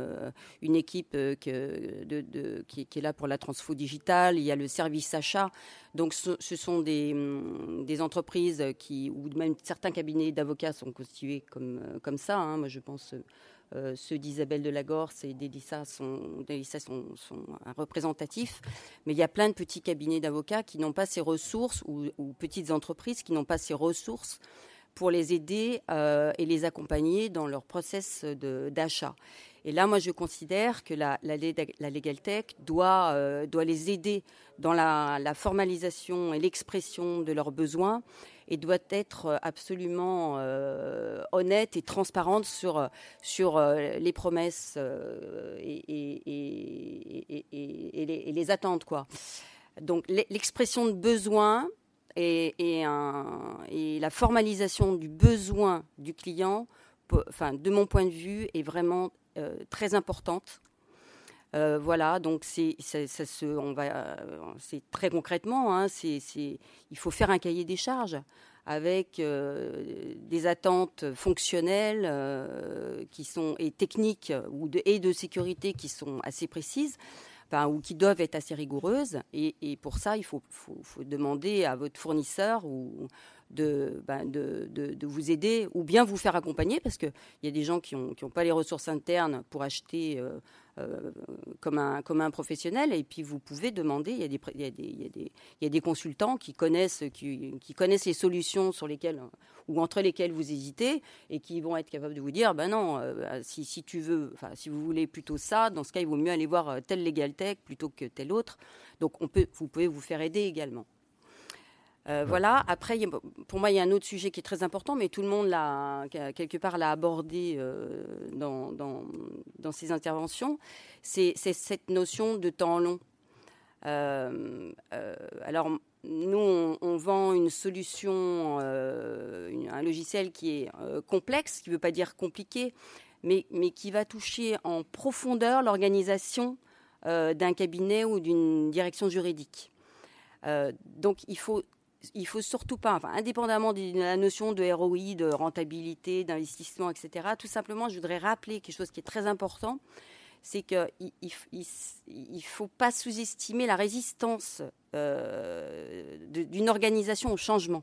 Speaker 8: une équipe qui, est là pour la transfo digitale. Il y a le service achat. Donc, ce, sont des, hum, des, entreprises qui, ou même certains cabinets d'avocats sont constitués comme, ça. Hein. Moi, je pense euh, ceux d'Isabelle de Lagorce et d'Elissa sont, représentatifs. Mais il y a plein de petits cabinets d'avocats qui n'ont pas ces ressources ou, petites entreprises qui n'ont pas ces ressources pour les aider euh, et les accompagner dans leur process d'achat. Et là, moi, je considère que la, la, la Legal Tech doit, euh, doit les aider dans la, formalisation et l'expression de leurs besoins et doit être absolument euh, honnête et transparente sur, sur les promesses et, et, les, attentes. Quoi. Donc l'expression de besoin et, la formalisation du besoin du client, enfin, de mon point de vue, est vraiment très importante. voilà, donc c'est, ça, se, on va, c'est très concrètement, hein, c'est, il faut faire un cahier des charges avec euh, des attentes fonctionnelles euh, qui sont et techniques ou et de sécurité qui sont assez précises. Ou qui doivent être assez rigoureuses. Et, pour ça, il faut, faut, demander à votre fournisseur ou de, ben de, vous aider ou bien vous faire accompagner parce qu'il y a des gens qui n'ont qui pas les ressources internes pour acheter euh, euh, comme, un, comme un professionnel. Et puis vous pouvez demander, il y a des, consultants qui connaissent, qui, qui, connaissent les solutions sur lesquelles ou entre lesquelles vous hésitez et qui vont être capables de vous dire, ben non, euh, si, si, tu veux, si vous voulez plutôt ça, dans ce cas il vaut mieux aller voir tel Legal Tech plutôt que tel autre. Donc on peut, vous pouvez vous faire aider également. Euh, voilà. Après, pour moi, il y a un autre sujet qui est très important, mais tout le monde l'a quelque part l'a abordé euh, dans, dans, ses interventions. C'est cette notion de temps long. Euh, alors, nous, on, vend une solution, un logiciel qui est complexe, qui ne veut pas dire compliqué, mais, mais qui va toucher en profondeur l'organisation d'un cabinet ou d'une direction juridique. donc, il faut il faut surtout pas, indépendamment de la notion de ROI, de rentabilité, d'investissement, etc., tout simplement, je voudrais rappeler quelque chose qui est très important, c'est qu'il ne faut pas sous-estimer la résistance euh, d'une organisation au changement.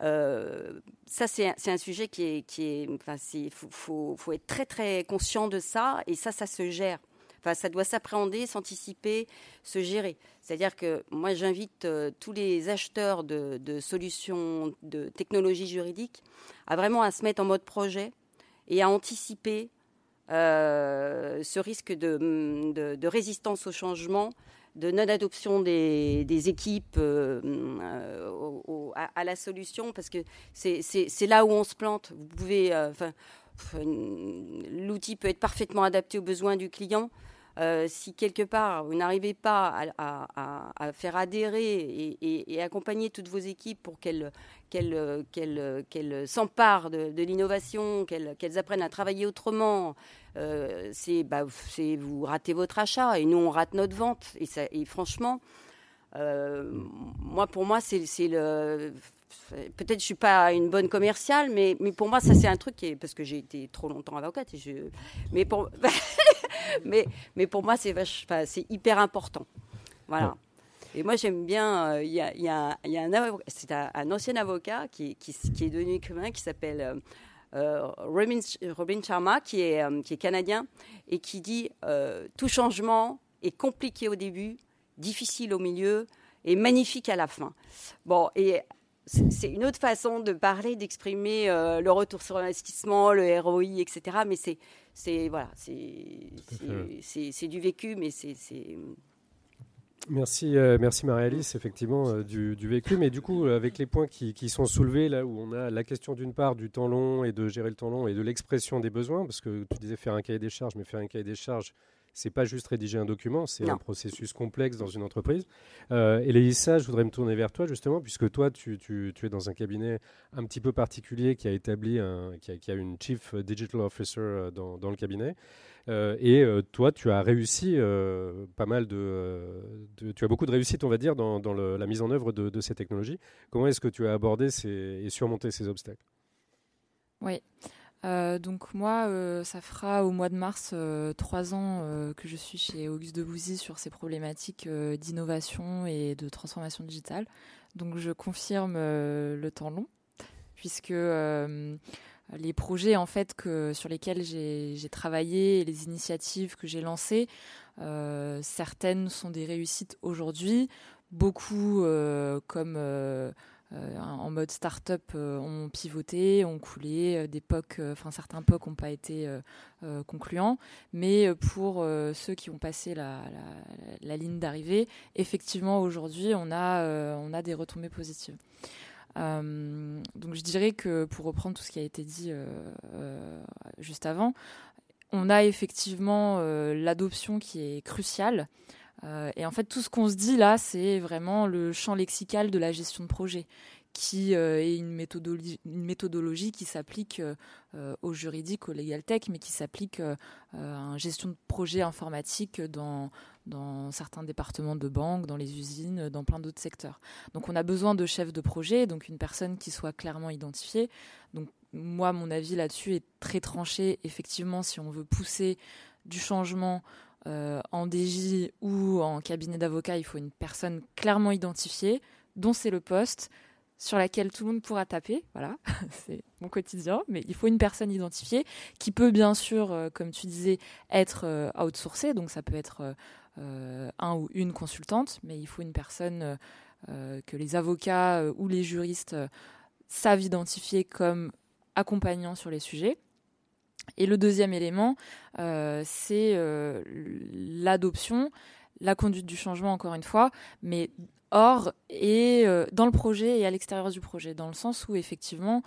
Speaker 8: Euh, ça, c'est un, sujet qui est, qui est, enfin, faut, faut, être très très conscient de ça, et ça, ça se gère. Enfin, ça doit s'appréhender, s'anticiper, se gérer. C'est-à-dire que moi, j'invite euh, tous les acheteurs de, solutions de technologie juridique à vraiment à se mettre en mode projet et à anticiper euh, ce risque de, résistance au changement, de non-adoption des, équipes euh, à, la solution, parce que c'est là où on se plante. Vous pouvez, l'outil peut être parfaitement adapté aux besoins du client. Euh, si quelque part vous n'arrivez pas à, faire adhérer et, accompagner toutes vos équipes pour qu'elles s'emparent de, l'innovation, qu'elles apprennent à travailler autrement, euh, bah, vous ratez votre achat et nous on rate notre vente. Et, et franchement, euh, moi pour moi c'est le peut-être je suis pas une bonne commerciale, mais, mais pour moi, ça c'est un truc qui est, parce que j'ai été trop longtemps avocate. Et je, mais, pour, (laughs) mais, mais pour moi, c'est c'est hyper important. Voilà. Et moi, j'aime bien. Euh, il y, a, y, a, y a un, c'est un, ancien avocat qui, qui, qui est devenu commun, qui s'appelle euh, euh, Robin, Robin, Sharma, qui est, qui est canadien, et qui dit tout changement est compliqué au début, difficile au milieu et magnifique à la fin. Bon, et c'est une autre façon de parler, d'exprimer euh, le retour sur investissement, le ROI, etc. Mais c'est, c'est voilà, c'est du vécu, mais c'est.
Speaker 2: Merci, euh, merci Marie-Alice, effectivement, euh, du, vécu. Mais du coup, avec les points qui, qui, sont soulevés, là où on a la question d'une part du temps long et de gérer le temps long et de l'expression des besoins, parce que tu disais faire un cahier des charges, mais faire un cahier des charges, c'est pas juste rédiger un document, c'est un processus complexe dans une entreprise. Euh, et Lisa, je voudrais me tourner vers toi justement, puisque toi, tu, es dans un cabinet un petit peu particulier qui a établi, un, qui, a, une Chief Digital Officer euh, dans, le cabinet. Euh, et toi, tu as réussi pas mal de, Tu as beaucoup de réussite, on va dire, dans, la mise en œuvre de, ces technologies. Comment est-ce que tu as abordé ces, et surmonté ces obstacles?
Speaker 9: Oui. Euh, donc moi, euh, ça fera au mois de mars euh, trois ans que je suis chez Auguste de Bouzy sur ces problématiques d'innovation et de transformation digitale. Donc je confirme le temps long, puisque les projets en fait sur lesquels j'ai travaillé et les initiatives que j'ai lancées, certaines sont des réussites aujourd'hui, beaucoup comme euh, en mode start-up euh, ont pivoté, ont coulé, euh, des POC, enfin certains POC n'ont pas été concluants, mais pour ceux qui ont passé la, ligne d'arrivée, effectivement aujourd'hui on a des retombées positives. donc je dirais que pour reprendre tout ce qui a été dit juste avant, on a effectivement l'adoption qui est cruciale. Euh, et en fait, tout ce qu'on se dit là, c'est vraiment le champ lexical de la gestion de projet, qui euh, est une méthodologie, une méthodologie qui s'applique euh, au juridique, au legal tech, mais qui s'applique à une gestion de projet informatique dans, dans certains départements de banque, dans les usines, dans plein d'autres secteurs. Donc on a besoin de chefs de projet, donc une personne qui soit clairement identifiée. Donc moi, mon avis là-dessus est très tranché. Effectivement, si on veut pousser du changement euh, en DJ ou en cabinet d'avocat, il faut une personne clairement identifiée, dont c'est le poste, sur laquelle tout le monde pourra taper. Voilà, (laughs) c'est mon quotidien. Mais il faut une personne identifiée qui peut bien sûr, euh, comme tu disais, être euh, outsourcée. Donc ça peut être un ou une consultante, mais il faut une personne que les avocats ou les juristes savent identifier comme accompagnant sur les sujets. Et le deuxième élément, euh, c'est euh, l'adoption, la conduite du changement, encore une fois, mais hors et euh, dans le projet et à l'extérieur du projet, dans le sens où effectivement,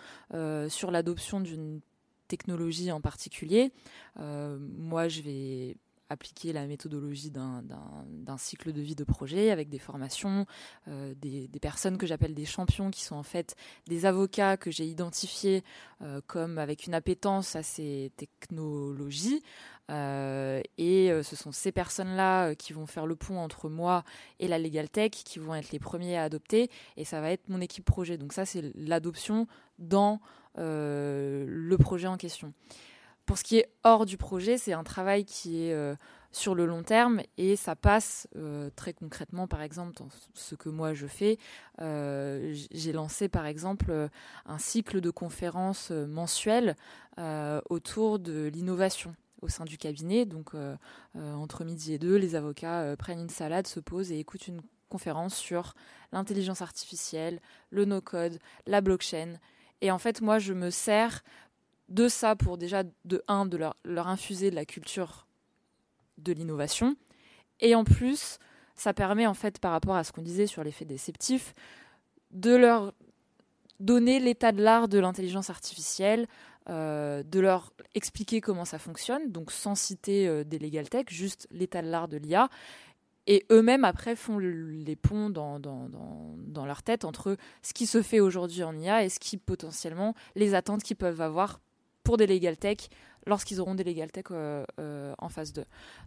Speaker 9: sur l'adoption d'une technologie en particulier, moi je vais appliquer la méthodologie d'un cycle de vie de projet avec des formations, euh, des, personnes que j'appelle des champions qui sont en fait des avocats que j'ai identifiés euh, comme avec une appétence à ces technologies. Euh, et ce sont ces personnes-là qui vont faire le pont entre moi et la Legal Tech, qui vont être les premiers à adopter, et ça va être mon équipe projet. Donc ça, c'est l'adoption dans le projet en question. Pour ce qui est hors du projet, c'est un travail qui est euh, sur le long terme et ça passe euh, très concrètement, par exemple, dans ce que moi je fais. Euh, j'ai lancé, par exemple, un cycle de conférences mensuelles autour de l'innovation au sein du cabinet. Donc, entre midi et deux, les avocats prennent une salade, se posent et écoutent une conférence sur l'intelligence artificielle, le no-code, la blockchain. Et en fait, moi, je me sers de ça pour déjà, de un, de leur, leur infuser de la culture de l'innovation. Et en plus, ça permet, en fait, par rapport à ce qu'on disait sur l'effet déceptif, de leur donner l'état de l'art de l'intelligence artificielle, de leur expliquer comment ça fonctionne, donc sans citer des legal tech, juste l'état de l'art de l'IA, et eux-mêmes, après, font les ponts dans, dans, dans, leur tête entre ce qui se fait aujourd'hui en IA et ce qui, potentiellement, les attentes qu'ils peuvent avoir pour des legal tech lorsqu'ils auront des legal tech euh, euh, en phase 2.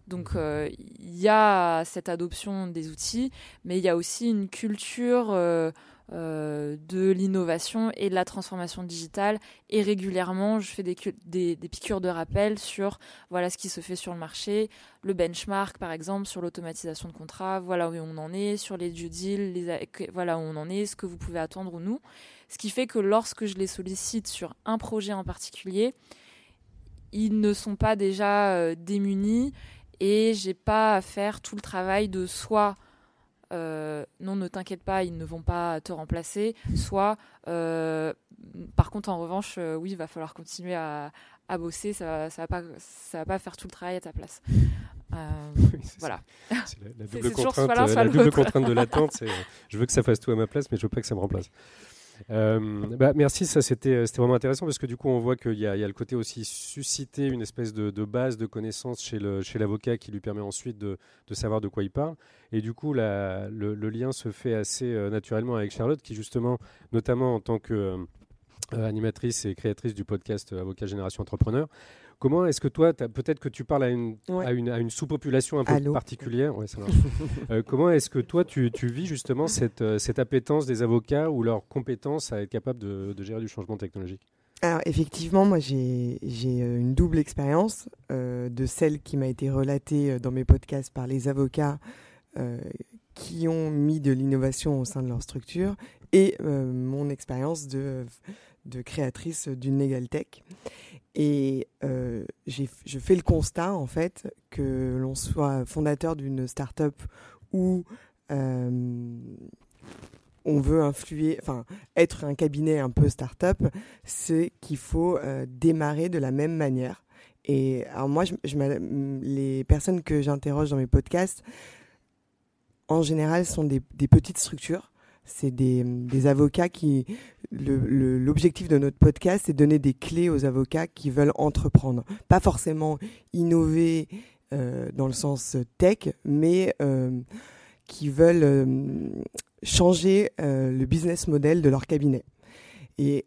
Speaker 9: Donc, euh, il y a cette adoption des outils, mais il y a aussi une culture euh, de l'innovation et de la transformation digitale. Et régulièrement, je fais des, des, piqûres de rappel sur voilà ce qui se fait sur le marché, le benchmark par exemple sur l'automatisation de contrats, voilà où on en est, sur les due deals, les, voilà où on en est, ce que vous pouvez attendre ou nous. Ce qui fait que lorsque je les sollicite sur un projet en particulier, ils ne sont pas déjà euh, démunis et j'ai pas à faire tout le travail de soit euh, non, ne t'inquiète pas, ils ne vont pas te remplacer. Soit, euh, par contre, en revanche, euh, oui, il va falloir continuer à, bosser. Ça, ça va pas, ça va pas faire tout le travail à ta place. (laughs) voilà.
Speaker 2: C'est la, (laughs) double, contrainte, la double contrainte de (laughs) l'attente. je veux que ça fasse tout à ma place, mais je veux pas que ça me remplace. Euh, bah, merci, ça c'était vraiment intéressant parce que du coup on voit qu'il y, a le côté aussi susciter une espèce de, base de connaissances chez l'avocat qui lui permet ensuite de, savoir de quoi il parle. Et du coup le, lien se fait assez euh, naturellement avec Charlotte qui justement, notamment en tant que euh, animatrice et créatrice du podcast Avocat Génération Entrepreneur, Comment est-ce que toi, peut-être que tu parles à une, à une, à une sous-population un peu particulière? (laughs) Euh, Comment est-ce que toi, tu, tu vis justement cette, euh, cette, appétence des avocats ou leur compétence à être capable de, de gérer du changement technologique?
Speaker 10: Alors effectivement, moi j'ai euh, une double expérience de celle qui m'a été relatée dans mes podcasts par les avocats qui ont mis de l'innovation au sein de leur structure et mon expérience de, de créatrice d'une Legal Tech. Et euh, je fais le constat, en fait, que l'on soit fondateur d'une start-up ou euh, on veut influer, enfin, être un cabinet un peu start-up, c'est qu'il faut euh, démarrer de la même manière. Et alors moi, je, les personnes que j'interroge dans mes podcasts, en général, sont des, des petites structures c'est des, avocats qui. L'objectif de notre podcast, c'est donner des clés aux avocats qui veulent entreprendre. Pas forcément innover euh, dans le sens tech, mais euh, qui veulent euh, changer le business model de leur cabinet. Et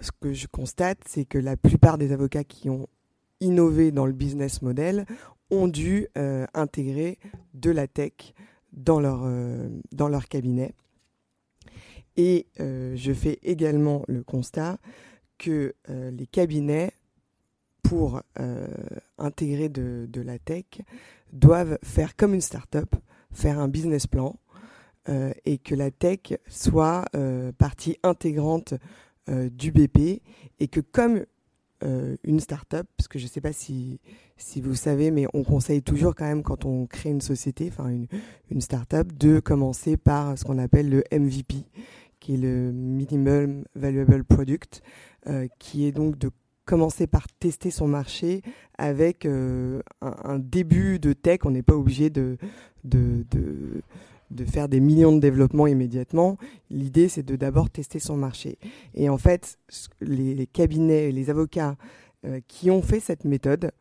Speaker 10: ce que je constate, c'est que la plupart des avocats qui ont innové dans le business model ont dû intégrer de la tech dans leur, dans leur cabinet. Et euh, je fais également le constat que euh, les cabinets, pour euh, intégrer de, la tech, doivent faire comme une start-up, faire un business plan, et que la tech soit partie intégrante du BP, et que comme une start-up, parce que je ne sais pas si, si vous savez, mais on conseille toujours quand même quand on crée une société, enfin une, une start-up, de commencer par ce qu'on appelle le MVP, qui est le Minimum Valuable Product, euh, qui est donc de commencer par tester son marché avec euh, un, début de tech. On n'est pas obligé de, de, faire des millions de développements immédiatement. L'idée, c'est de d'abord tester son marché. Et en fait, les, cabinets, les avocats euh, qui ont fait cette méthode,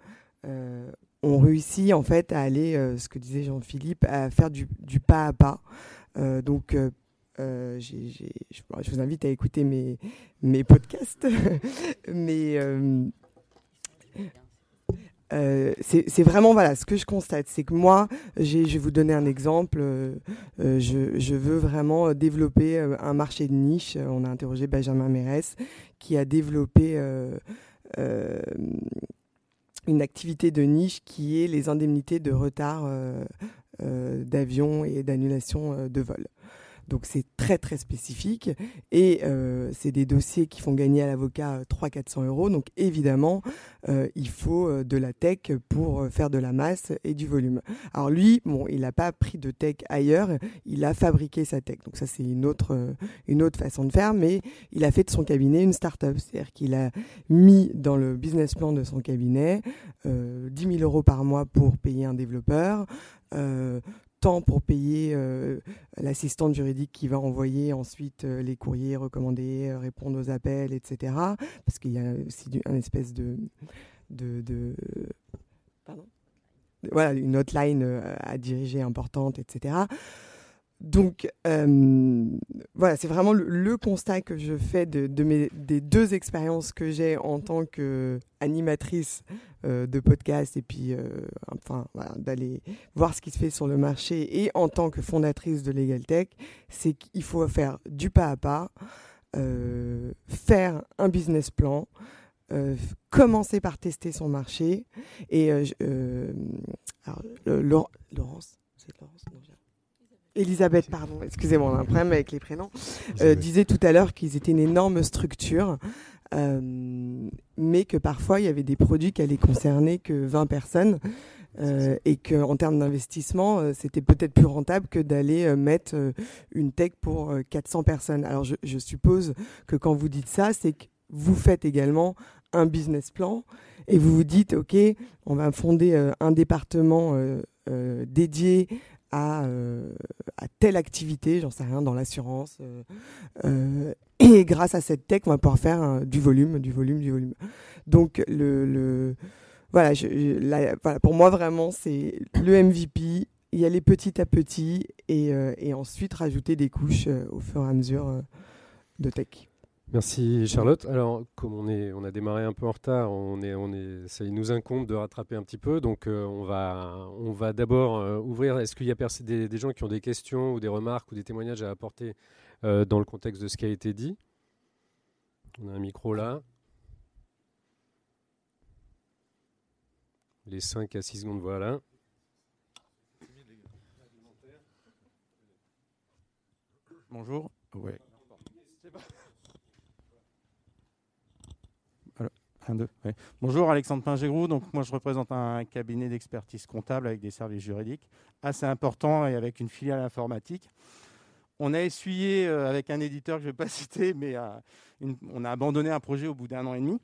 Speaker 10: ont réussi en fait à aller, ce que disait Jean-Philippe, à faire du, pas à pas. donc euh, je vous invite à écouter mes, mes podcasts. (laughs) Mais euh, euh, c'est vraiment voilà ce que je constate, c'est que moi, je vais vous donner un exemple. Je, je, veux vraiment développer un marché de niche. On a interrogé Benjamin Mérès, qui a développé une activité de niche qui est les indemnités de retard d'avion et d'annulation de vol. Donc c'est très très spécifique et euh, c'est des dossiers qui font gagner à l'avocat 300-400 euros. Donc évidemment, euh, il faut euh, de la tech pour faire de la masse et du volume. Alors lui, bon, il n'a pas pris de tech ailleurs, il a fabriqué sa tech. Donc ça c'est une autre une autre façon de faire, mais il a fait de son cabinet une start-up, c'est-à-dire qu'il a mis dans le business plan de son cabinet 10 000 euros par mois pour payer un développeur temps pour payer l'assistante juridique qui va envoyer ensuite les courriers recommandés, répondre aux appels, etc. Parce qu'il y a aussi une espèce de, de, de pardon voilà, une hotline à diriger importante, etc. Donc, euh, voilà, c'est vraiment le, constat que je fais de, mes, des deux expériences que j'ai en tant qu'animatrice euh, de podcast et puis, euh, enfin, d'aller voir ce qui se fait sur le marché et en tant que fondatrice de Legal Tech, c'est qu'il faut faire du pas à pas, faire un business plan, commencer par tester son marché. Et alors, Laurence, c'est Laurence Elisabeth, pardon, excusez-moi, on a un problème avec les prénoms, euh, disait tout à l'heure qu'ils étaient une énorme structure, euh, mais que parfois il y avait des produits qui allaient concerner que 20 personnes. Euh, et qu'en termes d'investissement, c'était peut-être plus rentable que d'aller mettre une tech pour 400 personnes. Alors je, je, suppose que quand vous dites ça, c'est que vous faites également un business plan et vous vous dites, OK, on va fonder un département dédié à, euh, à telle activité, j'en sais rien, dans l'assurance. Euh, euh, et grâce à cette tech, on va pouvoir faire du volume, du volume, du volume. Donc, le, le voilà, pour moi, vraiment, c'est le MVP, y aller petit à petit et, et ensuite rajouter des couches au fur et à mesure de tech.
Speaker 2: Merci Charlotte. Alors, comme on, est, on a démarré un peu en retard, on est, on est, ça nous incombe de rattraper un petit peu. Donc, euh, on va, d'abord euh, ouvrir. Est-ce qu'il y a des, gens qui ont des questions ou des remarques ou des témoignages à apporter euh, dans le contexte de ce qui a été dit? On a un micro là. Les 5 à 6 secondes, voilà.
Speaker 11: Bonjour. Ouais. Bonjour, Alexandre Pingegrou. Donc, moi, je représente un cabinet d'expertise comptable avec des services juridiques assez importants et avec une filiale informatique. On a essuyé euh, avec un éditeur que je ne vais pas (laughs) citer, mais euh, on a abandonné un projet au bout d'un an et demi.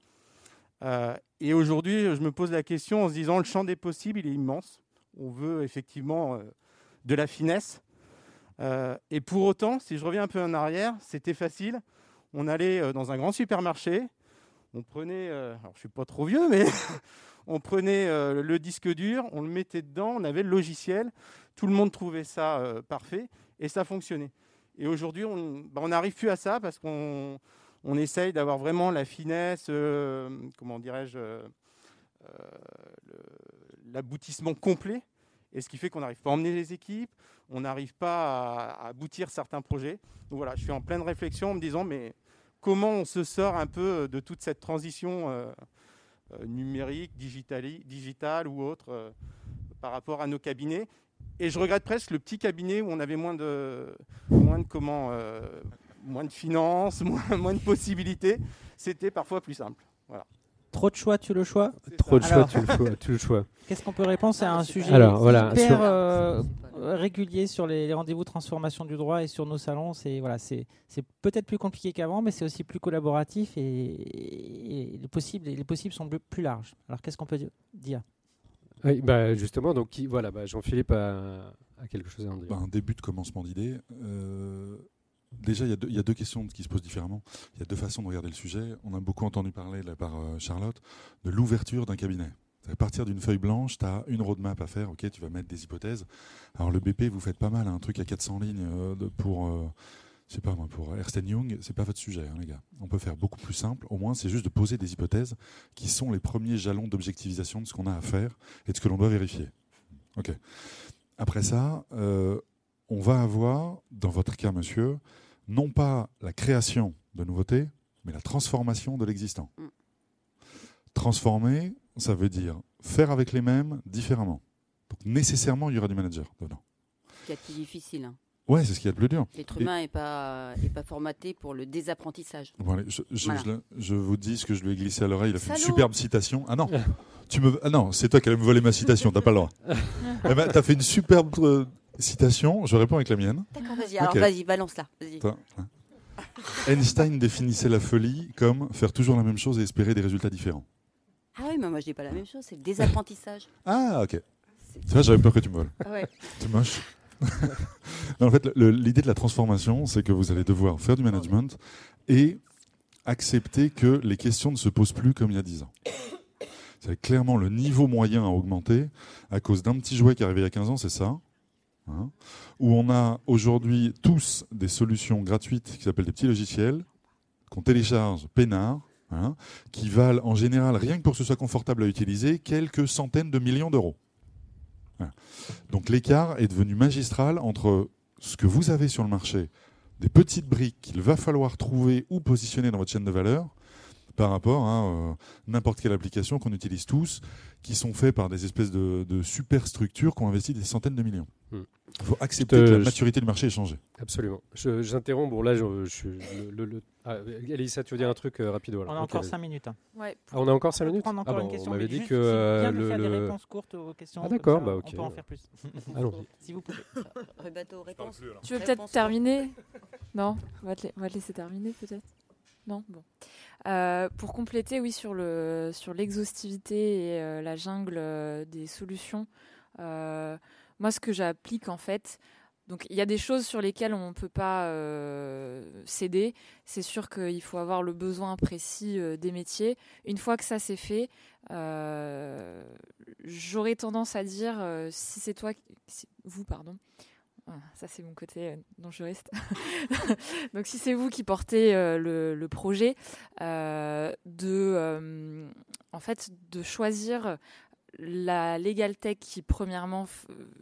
Speaker 11: Euh, et aujourd'hui, je me pose la question en se disant le champ des possibles, est immense. On veut effectivement de la finesse. et pour autant, si je reviens un peu en arrière, c'était facile. On allait dans un grand supermarché, on prenait, euh, alors je suis pas trop vieux, mais (laughs) on prenait euh, le disque dur, on le mettait dedans, on avait le logiciel, tout le monde trouvait ça euh, parfait et ça fonctionnait. Et aujourd'hui, on bah, n'arrive plus à ça parce qu'on on essaye d'avoir vraiment la finesse, comment dirais-je, l'aboutissement complet. Et ce qui fait qu'on n'arrive pas à emmener les équipes, on n'arrive pas à, aboutir certains projets. Donc voilà, je suis en pleine réflexion en me disant, mais comment on se sort un peu euh, de toute cette transition euh, euh, numérique, digitale ou autre par rapport à nos cabinets. Et je regrette presque le petit cabinet où on avait moins de, finances, (laughs) moins, moins de possibilités. C'était parfois plus simple. Voilà.
Speaker 1: Trop de choix, tu le choix
Speaker 2: Trop de choix, tu le choix. Tu le choix. (laughs)
Speaker 1: Qu'est-ce qu'on peut répondre? C'est un sujet Alors, voilà, hyper euh, régulier sur les, rendez-vous transformation du droit et sur nos salons. C'est voilà, c'est peut-être plus compliqué qu'avant, mais c'est aussi plus collaboratif et, les possibles les possibles sont plus larges. Alors qu'est-ce qu'on peut dire?
Speaker 2: Oui, bah justement, donc voilà, bah Jean-Philippe a, quelque chose à en dire.
Speaker 7: Bah, un début de commencement d'idée. Euh, Déjà, il y, a deux, questions qui se posent différemment. Il y a deux façons de regarder le sujet. On a beaucoup entendu parler par euh, Charlotte de l'ouverture d'un cabinet. À partir d'une feuille blanche, tu as une roadmap à faire. Ok, tu vas mettre des hypothèses. Alors le BP, vous faites pas mal, un truc à 400 lignes euh, pour, euh, je sais pas pour Ersten Young, c'est pas votre sujet, hein, les gars. On peut faire beaucoup plus simple. Au moins, c'est juste de poser des hypothèses qui sont les premiers jalons d'objectivisation de ce qu'on a à faire et de ce que l'on doit vérifier. Ok. Après ça, on va avoir, dans votre cas, monsieur, non pas la création de nouveautés, mais la transformation de l'existant. Mm. Transformer, ça veut dire faire avec les mêmes différemment. Donc nécessairement, il y aura du manager dedans.
Speaker 8: Ce qui est plus difficile. Hein.
Speaker 7: Ouais, c'est ce qui est le plus dur.
Speaker 8: L'être humain n'est pas, pas formaté pour le désapprentissage.
Speaker 7: je, vous dis ce que je lui ai glissé à l'oreille. Il a fait une superbe citation. Ah non, tu me, ah non, c'est toi qui allais me voler ma citation. T'as pas le droit. (laughs) eh ben, t'as fait une superbe euh, Citation, je réponds avec la mienne.
Speaker 8: D'accord, vas-y, alors vas-y, balance-la.
Speaker 7: Einstein définissait la folie comme faire toujours la même chose et espérer des résultats différents.
Speaker 8: Ah oui, mais moi je dis pas la même chose, c'est le désapprentissage. (laughs)
Speaker 7: Ah, ok. C'est vrai, j'avais peur que tu me voles.
Speaker 8: Ah ouais.
Speaker 7: C'est moche. (laughs) en fait, l'idée de la transformation, c'est que vous allez devoir faire du management et accepter que les questions ne se posent plus comme il y a 10 ans. C'est clairement le niveau moyen a augmenté à cause d'un petit jouet qui est arrivé il y a 15 ans, c'est ça. Hein, où on a aujourd'hui tous des solutions gratuites qui s'appellent des petits logiciels qu'on télécharge peinard, hein, qui valent en général, rien que pour que ce soit confortable à utiliser, quelques centaines de millions d'euros. Donc l'écart est devenu magistral entre ce que vous avez sur le marché, des petites briques qu'il va falloir trouver ou positionner dans votre chaîne de valeur, par rapport à euh, n'importe quelle application qu'on utilise tous, qui sont faits par des espèces de, de super structures qui ont investi des centaines de millions. Hmm. Il faut accepter que la maturité du marché ait changé.
Speaker 2: Absolument. J'interromps. Bon, là, je, je le, le, ah, Elisa, tu veux dire un truc euh, rapide
Speaker 1: On a encore 5 minutes. Hein.
Speaker 2: Ouais, ah, on a encore 5 minutes
Speaker 1: On encore ah, une question.
Speaker 2: On m'avait dit
Speaker 1: que. Euh, le, faire des réponses courtes aux questions.
Speaker 2: Ah, d'accord, bah, ok.
Speaker 1: On peut en faire plus. (laughs)
Speaker 2: Allons-y. (laughs)
Speaker 1: Si vous pouvez.
Speaker 9: réponse. Tu veux peut-être terminer? Non on va, te, on va te laisser terminer, peut-être? Non? Bon. Euh, pour compléter, oui, sur le sur l'exhaustivité et euh, la jungle euh, des solutions, moi, ce que j'applique en fait, donc il y a des choses sur lesquelles on ne peut pas céder. C'est sûr qu'il faut avoir le besoin précis des métiers. Une fois que ça c'est fait, j'aurais tendance à dire, si c'est toi, vous, pardon, ça, c'est mon côté euh, non-juriste. (laughs) Donc, si c'est vous qui portez euh, le, projet, euh, de, en fait, de choisir la Legal Tech qui, premièrement,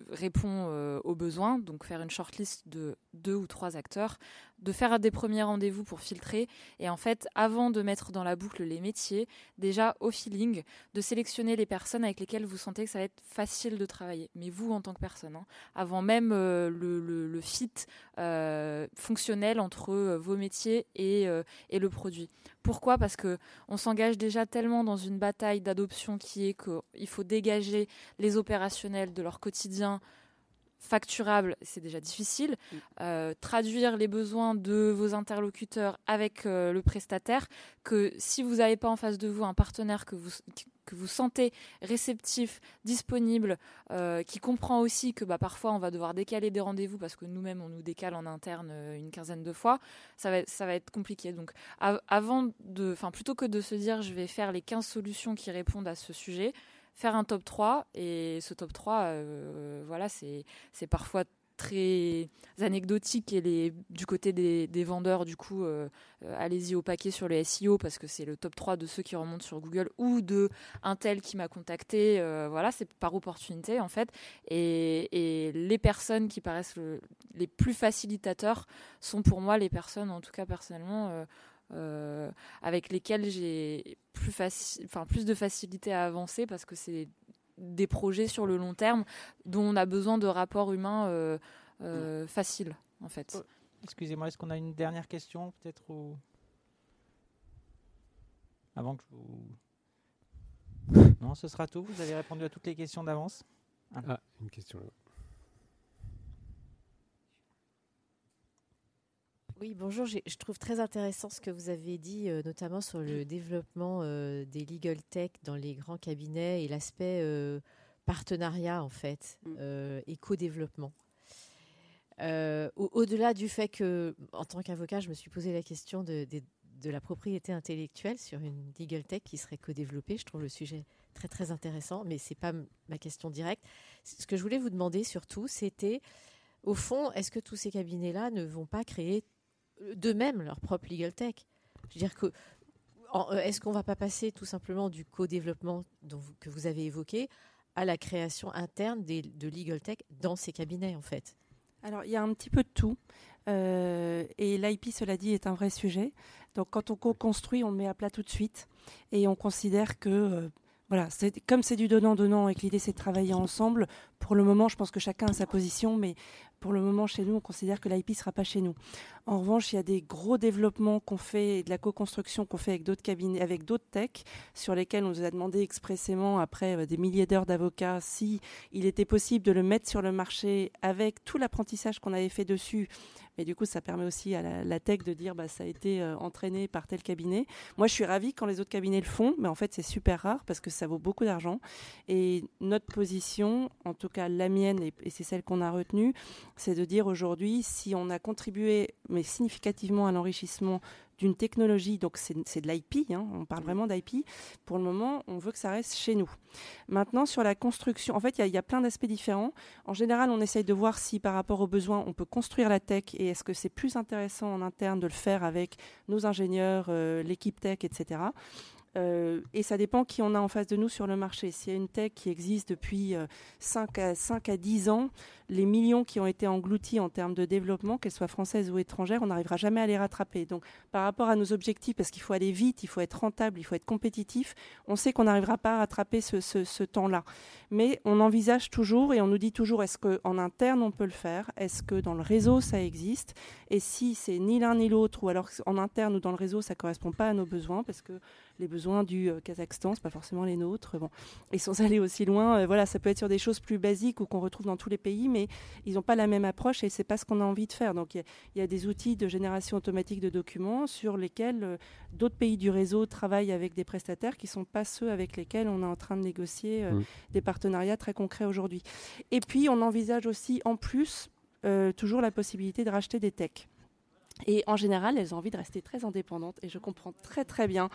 Speaker 9: répond aux besoins, donc faire une shortlist de deux ou trois acteurs, de faire des premiers rendez-vous pour filtrer et en fait, avant de mettre dans la boucle les métiers, déjà au feeling, de sélectionner les personnes avec lesquelles vous sentez que ça va être facile de travailler. Mais vous, en tant que personne, hein, avant même euh, le, fit euh, fonctionnel entre euh, vos métiers et, et le produit. Pourquoi? Parce que on s'engage déjà tellement dans une bataille d'adoption qui est qu'il faut dégager les opérationnels de leur quotidien facturable, c'est déjà difficile. Euh, traduire les besoins de vos interlocuteurs avec euh, le prestataire, que si vous n'avez pas en face de vous un partenaire que vous, que vous sentez réceptif, disponible, euh, qui comprend aussi que bah, parfois on va devoir décaler des rendez-vous parce que nous-mêmes on nous décale en interne une quinzaine de fois, ça va, ça va être compliqué. Donc avant de, enfin plutôt que de se dire je vais faire les 15 solutions qui répondent à ce sujet, faire un top 3. Et ce top 3, euh, voilà, c'est parfois très anecdotique et les, du côté des, vendeurs, du coup, euh, euh, allez-y au paquet sur le SEO parce que c'est le top 3 de ceux qui remontent sur Google ou de un tel qui m'a contacté. voilà, c'est par opportunité en fait. Et les personnes qui paraissent les plus facilitateurs sont pour moi les personnes, en tout cas personnellement, euh, avec lesquels j'ai plus, enfin, plus de facilité à avancer parce que c'est des projets sur le long terme dont on a besoin de rapports humains euh, euh, faciles, en fait.
Speaker 1: Excusez-moi, est-ce qu'on a une dernière question, peut-être Avant que je vous... Non, ce sera tout. Vous avez répondu à toutes les questions d'avance?
Speaker 2: Ah, une question là.
Speaker 12: Oui, bonjour. Je trouve très intéressant ce que vous avez dit, euh, notamment sur le développement euh, des legal tech dans les grands cabinets et l'aspect euh, partenariat, en fait, mm. et co-développement. Au-delà du fait que, en tant qu'avocat, je me suis posé la question de, la propriété intellectuelle sur une legal tech qui serait co-développée. Je trouve le sujet très, très intéressant, mais ce n'est pas ma question directe. Ce que je voulais vous demander surtout, c'était, au fond, est-ce que tous ces cabinets-là ne vont pas créer d'eux-mêmes leur propre legal tech. Je veux dire que euh, est-ce qu'on va pas passer tout simplement du co-développement que vous avez évoqué à la création interne de legal tech dans ces cabinets en fait?
Speaker 5: Alors il y a un petit peu de tout. Euh, et l'IP, cela dit, est un vrai sujet. Donc quand on co-construit, on le met à plat tout de suite. Et on considère que euh, voilà, comme c'est du donnant-donnant et que l'idée c'est de travailler ensemble, pour le moment, je pense que chacun a sa position, mais pour le moment, chez nous, on considère que l'IP ne sera pas chez nous. En revanche, il y a des gros développements qu'on fait de la co-construction qu'on fait avec d'autres cabinets, avec d'autres techs, sur lesquels on nous a demandé expressément, après euh, des milliers d'heures d'avocats, si il était possible de le mettre sur le marché avec tout l'apprentissage qu'on avait fait dessus et du coup, ça permet aussi à la, tech de dire bah, ça a été euh, entraîné par tel cabinet. Moi, je suis ravie quand les autres cabinets le font, mais en fait, c'est super rare parce que ça vaut beaucoup d'argent. Et notre position, en tout cas la mienne, et, et c'est celle qu'on a retenue, c'est de dire aujourd'hui, si on a contribué, mais significativement, à l'enrichissement d'une technologie, donc c'est de l'IP, hein, on parle vraiment d'IP. Pour le moment, on veut que ça reste chez nous. Maintenant, sur la construction, en fait, il y, a plein d'aspects différents. En général, on essaye de voir si par rapport aux besoins, on peut construire la tech et est-ce que c'est plus intéressant en interne de le faire avec nos ingénieurs, euh, l'équipe tech, etc. Euh, et ça dépend qui on a en face de nous sur le marché. S'il y a une tech qui existe depuis 5, euh, à, 5 à 10 ans, les millions qui ont été engloutis en termes de développement, qu'elles soient françaises ou étrangères, on n'arrivera jamais à les rattraper. Donc par rapport à nos objectifs, parce qu'il faut aller vite, il faut être rentable, il faut être compétitif, on sait qu'on n'arrivera pas à rattraper ce, ce temps-là. Mais on envisage toujours et on nous dit toujours est-ce qu'en interne on peut le faire? Est-ce que dans le réseau ça existe? Et si c'est ni l'un ni l'autre, ou alors en interne ou dans le réseau ça ne correspond pas à nos besoins, parce que les besoins du euh, Kazakhstan, ce pas forcément les nôtres. Bon. Et sans aller aussi loin, euh, voilà, ça peut être sur des choses plus basiques ou qu'on retrouve dans tous les pays, mais ils n'ont pas la même approche et c'est pas ce qu'on a envie de faire. Donc il y, a des outils de génération automatique de documents sur lesquels euh, d'autres pays du réseau travaillent avec des prestataires qui sont pas ceux avec lesquels on est en train de négocier des partenariats très concrets aujourd'hui. Et puis on envisage aussi en plus toujours la possibilité de racheter des techs. Et en général, elles ont envie de rester très indépendantes. Et je comprends très très bien,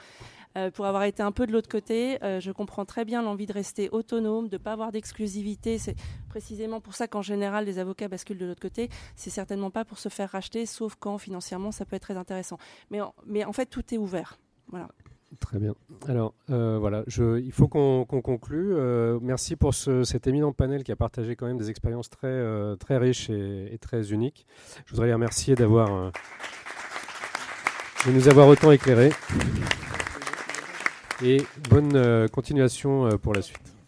Speaker 5: euh, pour avoir été un peu de l'autre côté, euh, je comprends très bien l'envie de rester autonome, de ne pas avoir d'exclusivité. C'est précisément pour ça qu'en général, les avocats basculent de l'autre côté. C'est certainement pas pour se faire racheter, sauf quand financièrement, ça peut être très intéressant. Mais mais en fait, tout est ouvert. Voilà.
Speaker 2: Très bien. Alors euh, voilà, il faut qu'on conclue. Euh, merci pour ce, cet éminent panel qui a partagé quand même des expériences très, euh, riches et, et, très uniques. Je voudrais les remercier d'avoir de nous avoir autant éclairés. Et bonne continuation pour la suite.